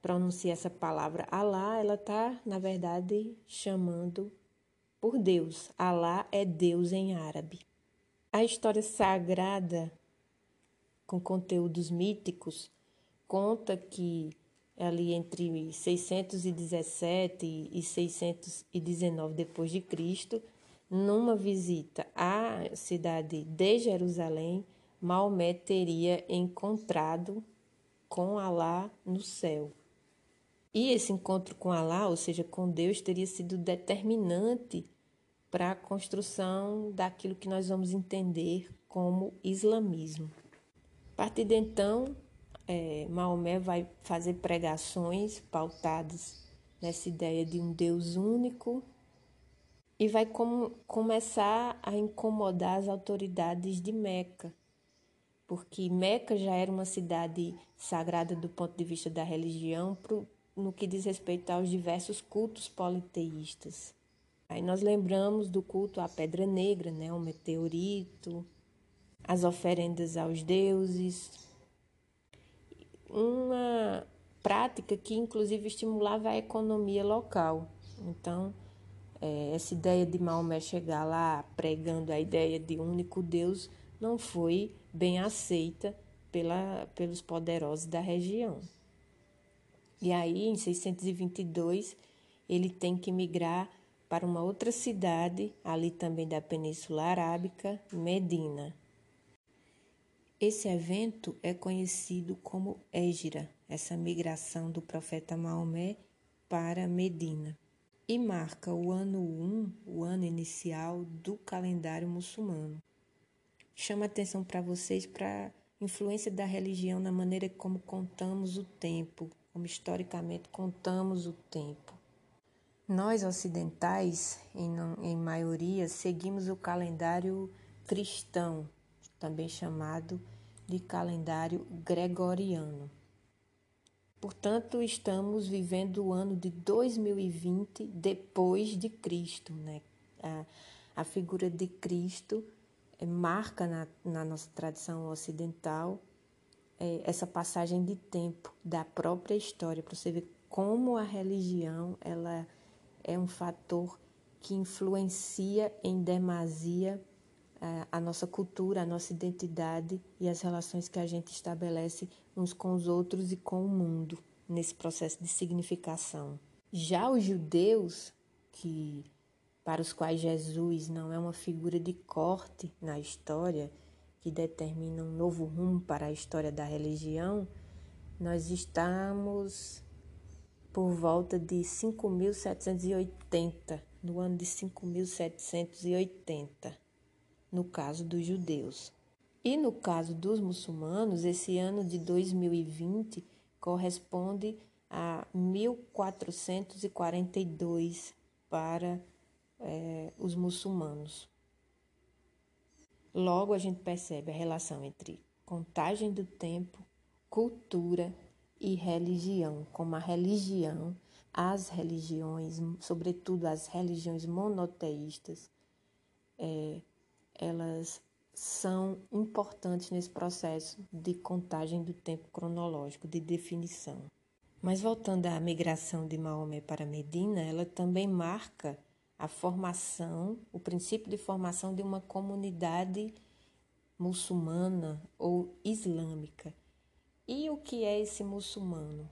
pronuncia essa palavra Alá, ela está, na verdade, chamando por Deus. Alá é Deus em árabe. A história sagrada, com conteúdos míticos, conta que ali entre 617 e 619 depois de Cristo, numa visita à cidade de Jerusalém, Maomé teria encontrado com Alá no céu. E esse encontro com Allah, ou seja, com Deus, teria sido determinante para a construção daquilo que nós vamos entender como islamismo. A partir de então, é, Maomé vai fazer pregações pautadas nessa ideia de um Deus único e vai com, começar a incomodar as autoridades de Meca, porque Meca já era uma cidade sagrada do ponto de vista da religião no que diz respeito aos diversos cultos politeístas. Aí nós lembramos do culto à pedra negra, né, o meteorito, as oferendas aos deuses, uma prática que inclusive estimulava a economia local. Então, é, essa ideia de Maomé chegar lá pregando a ideia de um único Deus não foi bem aceita pela, pelos poderosos da região. E aí, em 622, ele tem que migrar para uma outra cidade, ali também da Península Arábica, Medina. Esse evento é conhecido como Égira, essa migração do profeta Maomé para Medina, e marca o ano 1, o ano inicial do calendário muçulmano. Chamo a atenção para vocês para a influência da religião na maneira como contamos o tempo, como historicamente contamos o tempo. Nós ocidentais, em, em maioria, seguimos o calendário cristão, também chamado de calendário gregoriano. Portanto, estamos vivendo o ano de 2020 depois de Cristo. Né? A, a figura de Cristo marca na, na, nossa tradição ocidental é, essa passagem de tempo da própria história, para você ver como a religião ela é um fator que influencia em demasia é, a nossa cultura, a nossa identidade e as relações que a gente estabelece uns com os outros e com o mundo nesse processo de significação. Já os judeus, que para os quais Jesus não é uma figura de corte na história que determina um novo rumo para a história da religião, nós estamos por volta de 5780, no ano de 5780, no caso dos judeus. E no caso dos muçulmanos, esse ano de 2020 corresponde a 1442 para é, os muçulmanos. Logo, a gente percebe a relação entre contagem do tempo, cultura e religião, como a religião, as religiões, sobretudo as religiões monoteístas, é, elas são importantes nesse processo de contagem do tempo cronológico, de definição. Mas voltando à migração de Maomé para Medina, ela também marca a formação, o princípio de formação de uma comunidade muçulmana ou islâmica. E o que é esse muçulmano?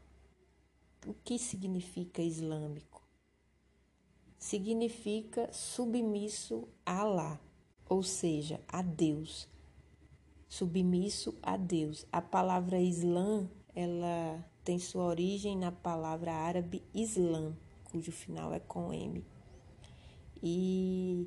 O que significa islâmico? Significa submisso a Allah ou seja, a Deus, submisso a Deus. A palavra Islã, ela tem sua origem na palavra árabe Islã, cujo final é com M. E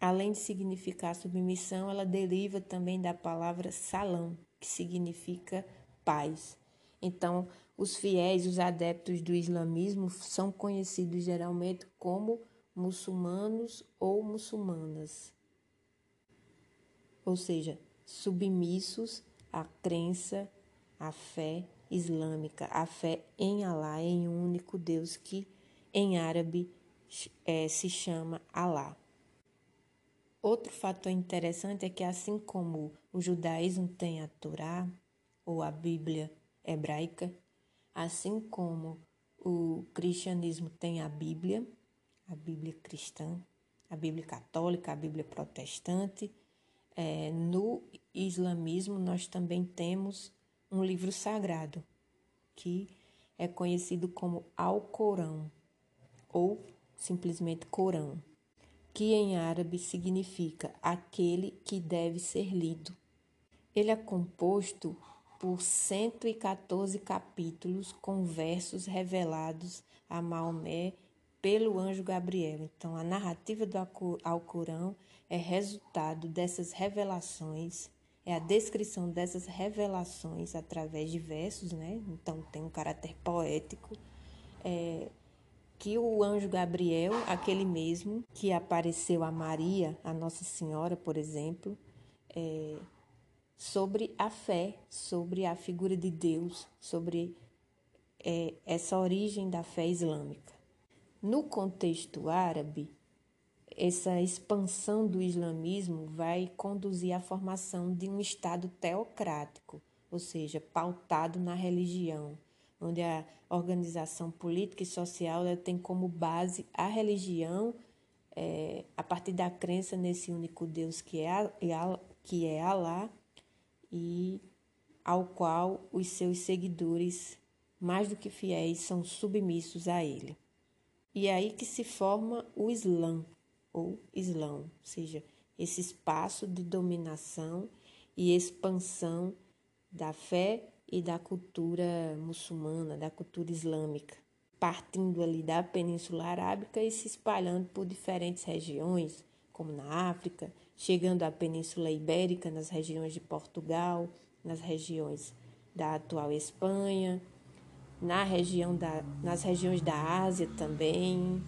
além de significar submissão, ela deriva também da palavra salam, que significa paz. Então, os fiéis, os adeptos do islamismo são conhecidos geralmente como muçulmanos ou muçulmanas ou seja, submissos à crença, à fé islâmica, à fé em Alá, em um único Deus que em árabe é, se chama Alá. Outro fator interessante é que, assim como o judaísmo tem a Torá, ou a Bíblia hebraica, assim como o cristianismo tem a Bíblia, a Bíblia cristã, a Bíblia católica, a Bíblia protestante, é, no islamismo nós também temos um livro sagrado que é conhecido como Alcorão ou simplesmente Corão, que em árabe significa aquele que deve ser lido. Ele é composto por 114 capítulos com versos revelados a Maomé pelo anjo Gabriel. Então, a narrativa do Alcorão é resultado dessas revelações, é a descrição dessas revelações através de versos, né? Então tem um caráter poético. É, que o anjo Gabriel, aquele mesmo que apareceu a Maria, a Nossa Senhora, por exemplo, é, sobre a fé, sobre a figura de Deus, sobre é, essa origem da fé islâmica. No contexto árabe, essa expansão do islamismo vai conduzir à formação de um Estado teocrático, ou seja, pautado na religião, onde a organização política e social tem como base a religião, é, a partir da crença nesse único Deus que é, que é Alá e ao qual os seus seguidores, mais do que fiéis, são submissos a ele. E é aí que se forma o Islã, ou Islão, ou seja, esse espaço de dominação e expansão da fé e da cultura muçulmana, da cultura islâmica, partindo ali da Península Arábica e se espalhando por diferentes regiões, como na África, chegando à Península Ibérica, nas regiões de Portugal, nas regiões da atual Espanha, na região da, nas regiões da Ásia também,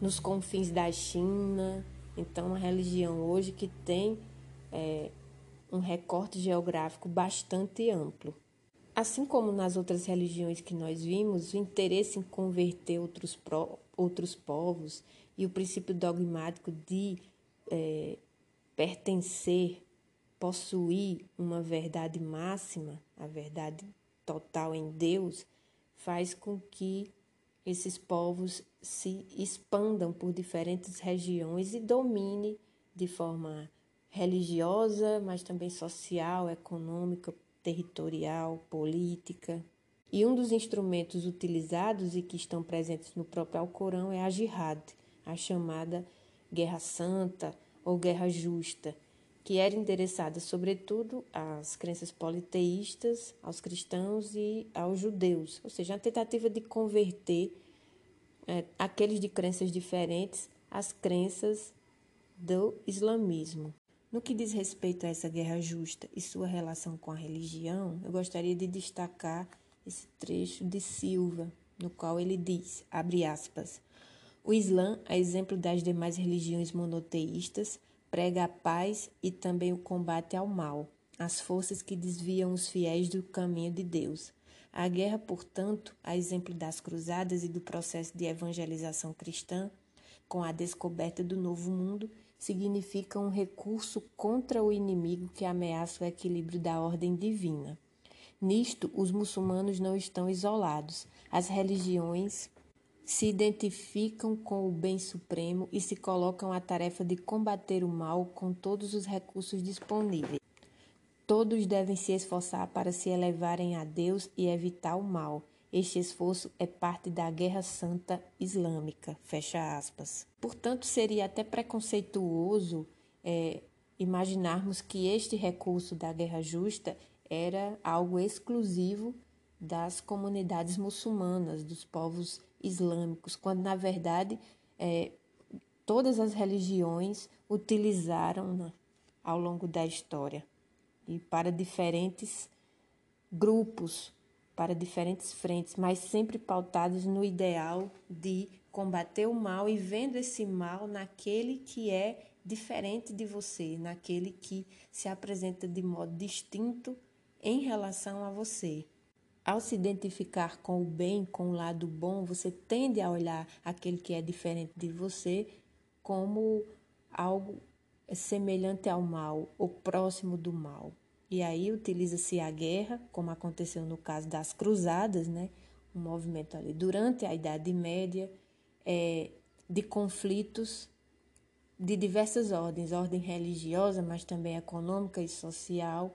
nos confins da China. Então, uma religião hoje que tem é, um recorte geográfico bastante amplo. Assim como nas outras religiões que nós vimos, o interesse em converter outros, pro, outros povos e o princípio dogmático de é, pertencer, possuir uma verdade máxima, a verdade total em Deus, faz com que esses povos se expandam por diferentes regiões e domine de forma religiosa, mas também social, econômica, territorial, política. E um dos instrumentos utilizados e que estão presentes no próprio Alcorão é a jihad, a chamada Guerra Santa ou Guerra Justa, que era endereçada sobretudo às crenças politeístas, aos cristãos e aos judeus, ou seja, a tentativa de converter é, aqueles de crenças diferentes às crenças do islamismo. No que diz respeito a essa guerra justa e sua relação com a religião, eu gostaria de destacar esse trecho de Silva, no qual ele diz, abre aspas, o Islã, a exemplo das demais religiões monoteístas, prega a paz e também o combate ao mal, as forças que desviam os fiéis do caminho de Deus. A guerra, portanto, a exemplo das cruzadas e do processo de evangelização cristã, com a descoberta do novo mundo, significa um recurso contra o inimigo que ameaça o equilíbrio da ordem divina. Nisto, os muçulmanos não estão isolados. As religiões se identificam com o bem supremo e se colocam à tarefa de combater o mal com todos os recursos disponíveis. Todos devem se esforçar para se elevarem a Deus e evitar o mal. Este esforço é parte da Guerra Santa Islâmica. Fecha aspas. Portanto, seria até preconceituoso é, imaginarmos que este recurso da guerra justa era algo exclusivo das comunidades muçulmanas, dos povos islâmicos, quando na verdade é, todas as religiões utilizaram né, ao longo da história e para diferentes grupos para diferentes frentes, mas sempre pautados no ideal de combater o mal e vendo esse mal naquele que é diferente de você, naquele que se apresenta de modo distinto em relação a você. Ao se identificar com o bem, com o lado bom, você tende a olhar aquele que é diferente de você como algo semelhante ao mal ou próximo do mal. E aí utiliza-se a guerra, como aconteceu no caso das cruzadas, né? um movimento ali durante a Idade Média, é, de conflitos de diversas ordens, ordem religiosa, mas também econômica e social,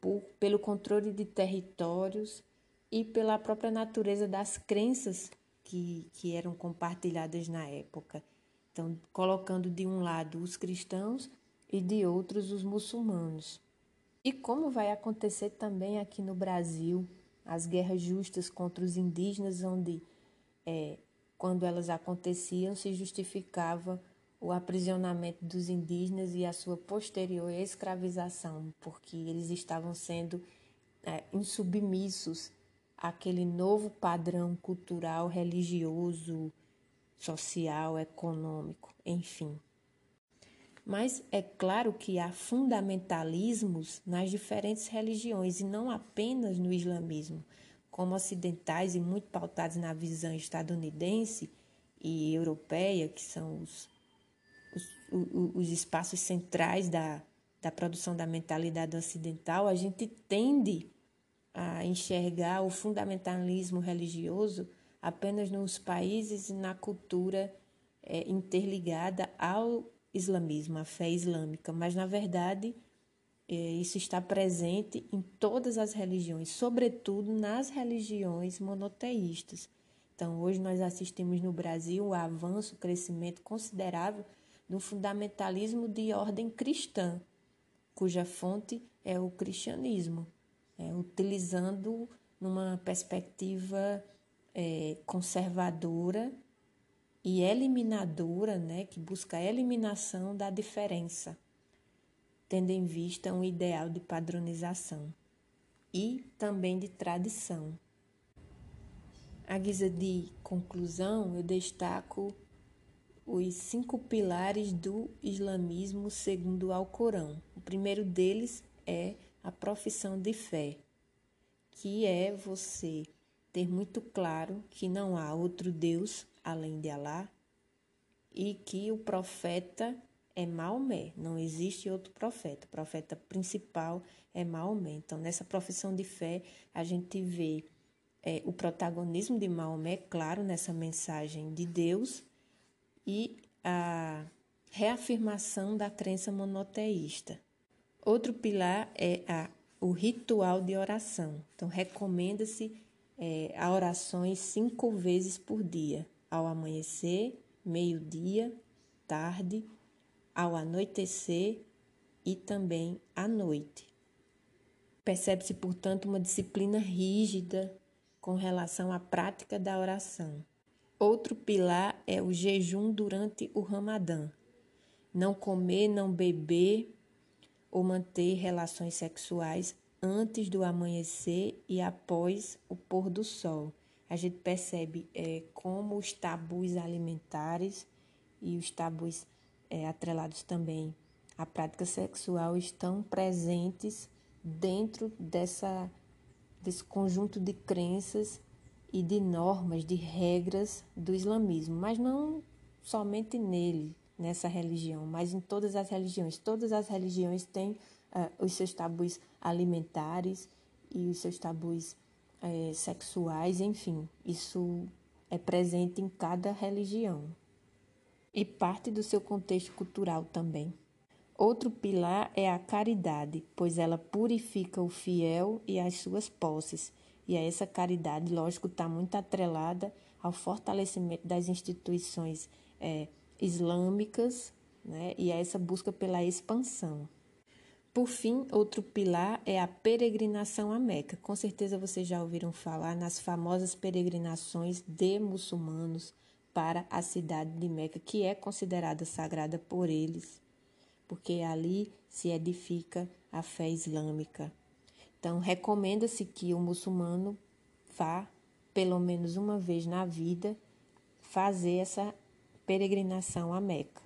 por, pelo controle de territórios e pela própria natureza das crenças que, que eram compartilhadas na época. Então, colocando de um lado os cristãos e de outros os muçulmanos. E como vai acontecer também aqui no Brasil, as guerras justas contra os indígenas, onde, é, quando elas aconteciam, se justificava o aprisionamento dos indígenas e a sua posterior escravização, porque eles estavam sendo é, insubmissos àquele novo padrão cultural, religioso, social, econômico, enfim. Mas é claro que há fundamentalismos nas diferentes religiões e não apenas no islamismo, como ocidentais e muito pautados na visão estadunidense e europeia, que são os, os, os espaços centrais da, da produção da mentalidade ocidental, a gente tende a enxergar o fundamentalismo religioso apenas nos países e na cultura é, interligada ao islamismo, a fé islâmica, mas na verdade é, isso está presente em todas as religiões, sobretudo nas religiões monoteístas. Então, hoje nós assistimos no Brasil o avanço, o crescimento considerável do fundamentalismo de ordem cristã, cuja fonte é o cristianismo, é, utilizando numa perspectiva é, conservadora e eliminadora, né, que busca a eliminação da diferença, tendo em vista um ideal de padronização e também de tradição. À guisa de conclusão, eu destaco os cinco pilares do islamismo segundo o Alcorão. O primeiro deles é a profissão de fé, que é você ter muito claro que não há outro Deus além de Alá e que o profeta é Maomé, não existe outro profeta. O profeta principal é Maomé. Então, nessa profissão de fé, a gente vê é, o protagonismo de Maomé, claro, nessa mensagem de Deus e a reafirmação da crença monoteísta. Outro pilar é a, o ritual de oração. Então, recomenda-se é, a orações cinco vezes por dia, ao amanhecer, meio-dia, tarde, ao anoitecer e também à noite. Percebe-se, portanto, uma disciplina rígida com relação à prática da oração. Outro pilar é o jejum durante o Ramadã. Não comer, não beber ou manter relações sexuais antes do amanhecer e após o pôr do sol. A gente percebe é, como os tabus alimentares e os tabus é, atrelados também à prática sexual estão presentes dentro dessa, desse conjunto de crenças e de normas, de regras do islamismo, mas não somente nele, nessa religião, mas em todas as religiões. Todas as religiões têm uh, os seus tabus alimentares e os seus tabus uh, sexuais, enfim, isso é presente em cada religião e parte do seu contexto cultural também. Outro pilar é a caridade, pois ela purifica o fiel e as suas posses. E essa caridade, lógico, está muito atrelada ao fortalecimento das instituições é, islâmicas né, e a essa busca pela expansão. Por fim, outro pilar é a peregrinação à Meca. Com certeza vocês já ouviram falar nas famosas peregrinações de muçulmanos para a cidade de Meca, que é considerada sagrada por eles, porque ali se edifica a fé islâmica. Então, recomenda-se que o muçulmano vá, pelo menos uma vez na vida, fazer essa peregrinação a Meca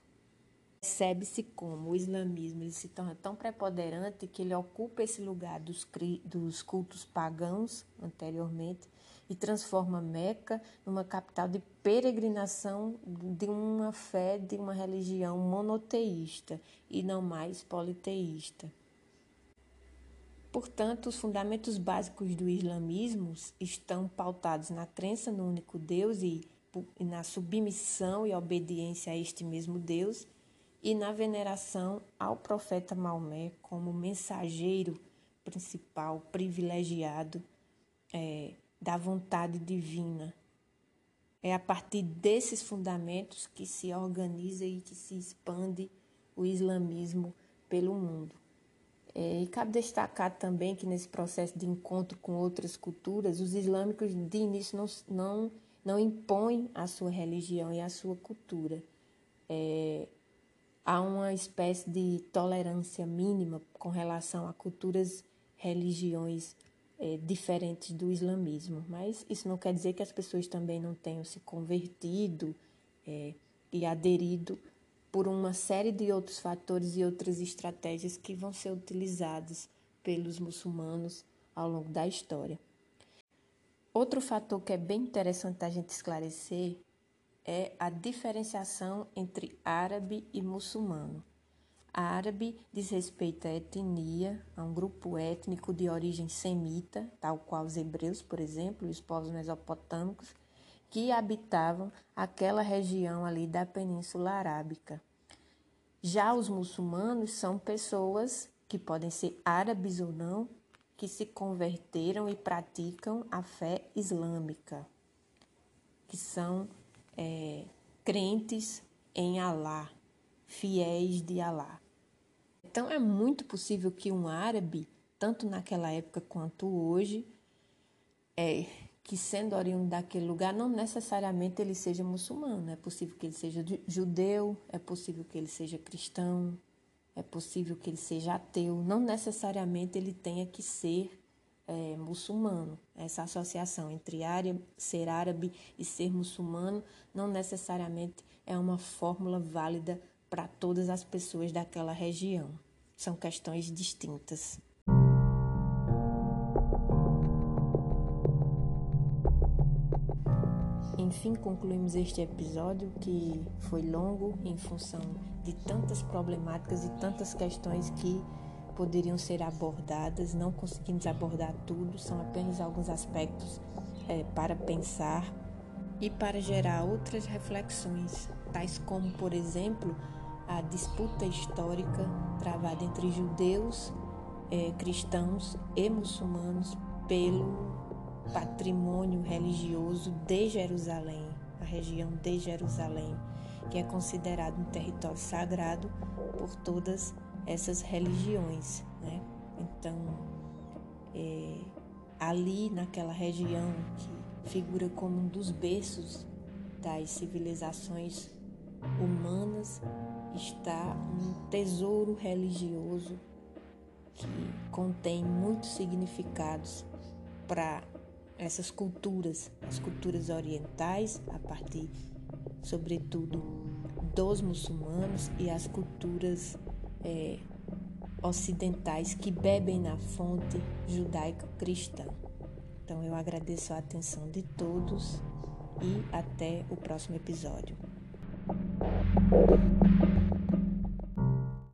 percebe-se como o islamismo ele se torna tão preponderante que ele ocupa esse lugar dos, dos cultos pagãos anteriormente e transforma Meca numa capital de peregrinação de uma fé, de uma religião monoteísta e não mais politeísta. Portanto, os fundamentos básicos do islamismo estão pautados na crença no único Deus e na submissão e obediência a este mesmo Deus e na veneração ao profeta Maomé como mensageiro principal, privilegiado é, da vontade divina. É a partir desses fundamentos que se organiza e que se expande o islamismo pelo mundo. É, e cabe destacar também que nesse processo de encontro com outras culturas, os islâmicos de início não, não, não impõem a sua religião e a sua cultura. É, há uma espécie de tolerância mínima com relação a culturas, religiões é, diferentes do islamismo. Mas isso não quer dizer que as pessoas também não tenham se convertido é, e aderido por uma série de outros fatores e outras estratégias que vão ser utilizadas pelos muçulmanos ao longo da história. Outro fator que é bem interessante a gente esclarecer é a diferenciação entre árabe e muçulmano. árabe diz respeito à etnia, a um grupo étnico de origem semita, tal qual os hebreus, por exemplo, e os povos mesopotâmicos, que habitavam aquela região ali da Península Arábica. Já os muçulmanos são pessoas que podem ser árabes ou não, que se converteram e praticam a fé islâmica, que são é, crentes em Alá, fiéis de Alá. Então é muito possível que um árabe, tanto naquela época quanto hoje, é, que sendo oriundo daquele lugar, não necessariamente ele seja muçulmano. É possível que ele seja judeu, é possível que ele seja cristão, é possível que ele seja ateu. Não necessariamente ele tenha que ser é, muçulmano. Essa associação entre ser árabe e ser muçulmano não necessariamente é uma fórmula válida para todas as pessoas daquela região. São questões distintas. Enfim, concluímos este episódio que foi longo em função de tantas problemáticas e tantas questões que poderiam ser abordadas. Não conseguimos abordar tudo, são apenas alguns aspectos é, para pensar e para gerar outras reflexões, tais como, por exemplo, a disputa histórica travada entre judeus, é, cristãos e muçulmanos pelo patrimônio religioso de Jerusalém, a região de Jerusalém, que é considerado um território sagrado por todas essas religiões. Né? Então, é, ali naquela região que figura como um dos berços das civilizações humanas, está um tesouro religioso que contém muitos significados para essas culturas, as culturas orientais, a partir, sobretudo, dos muçulmanos e as culturas é, ocidentais que bebem na fonte judaico-cristã. Então, eu agradeço a atenção de todos e até o próximo episódio.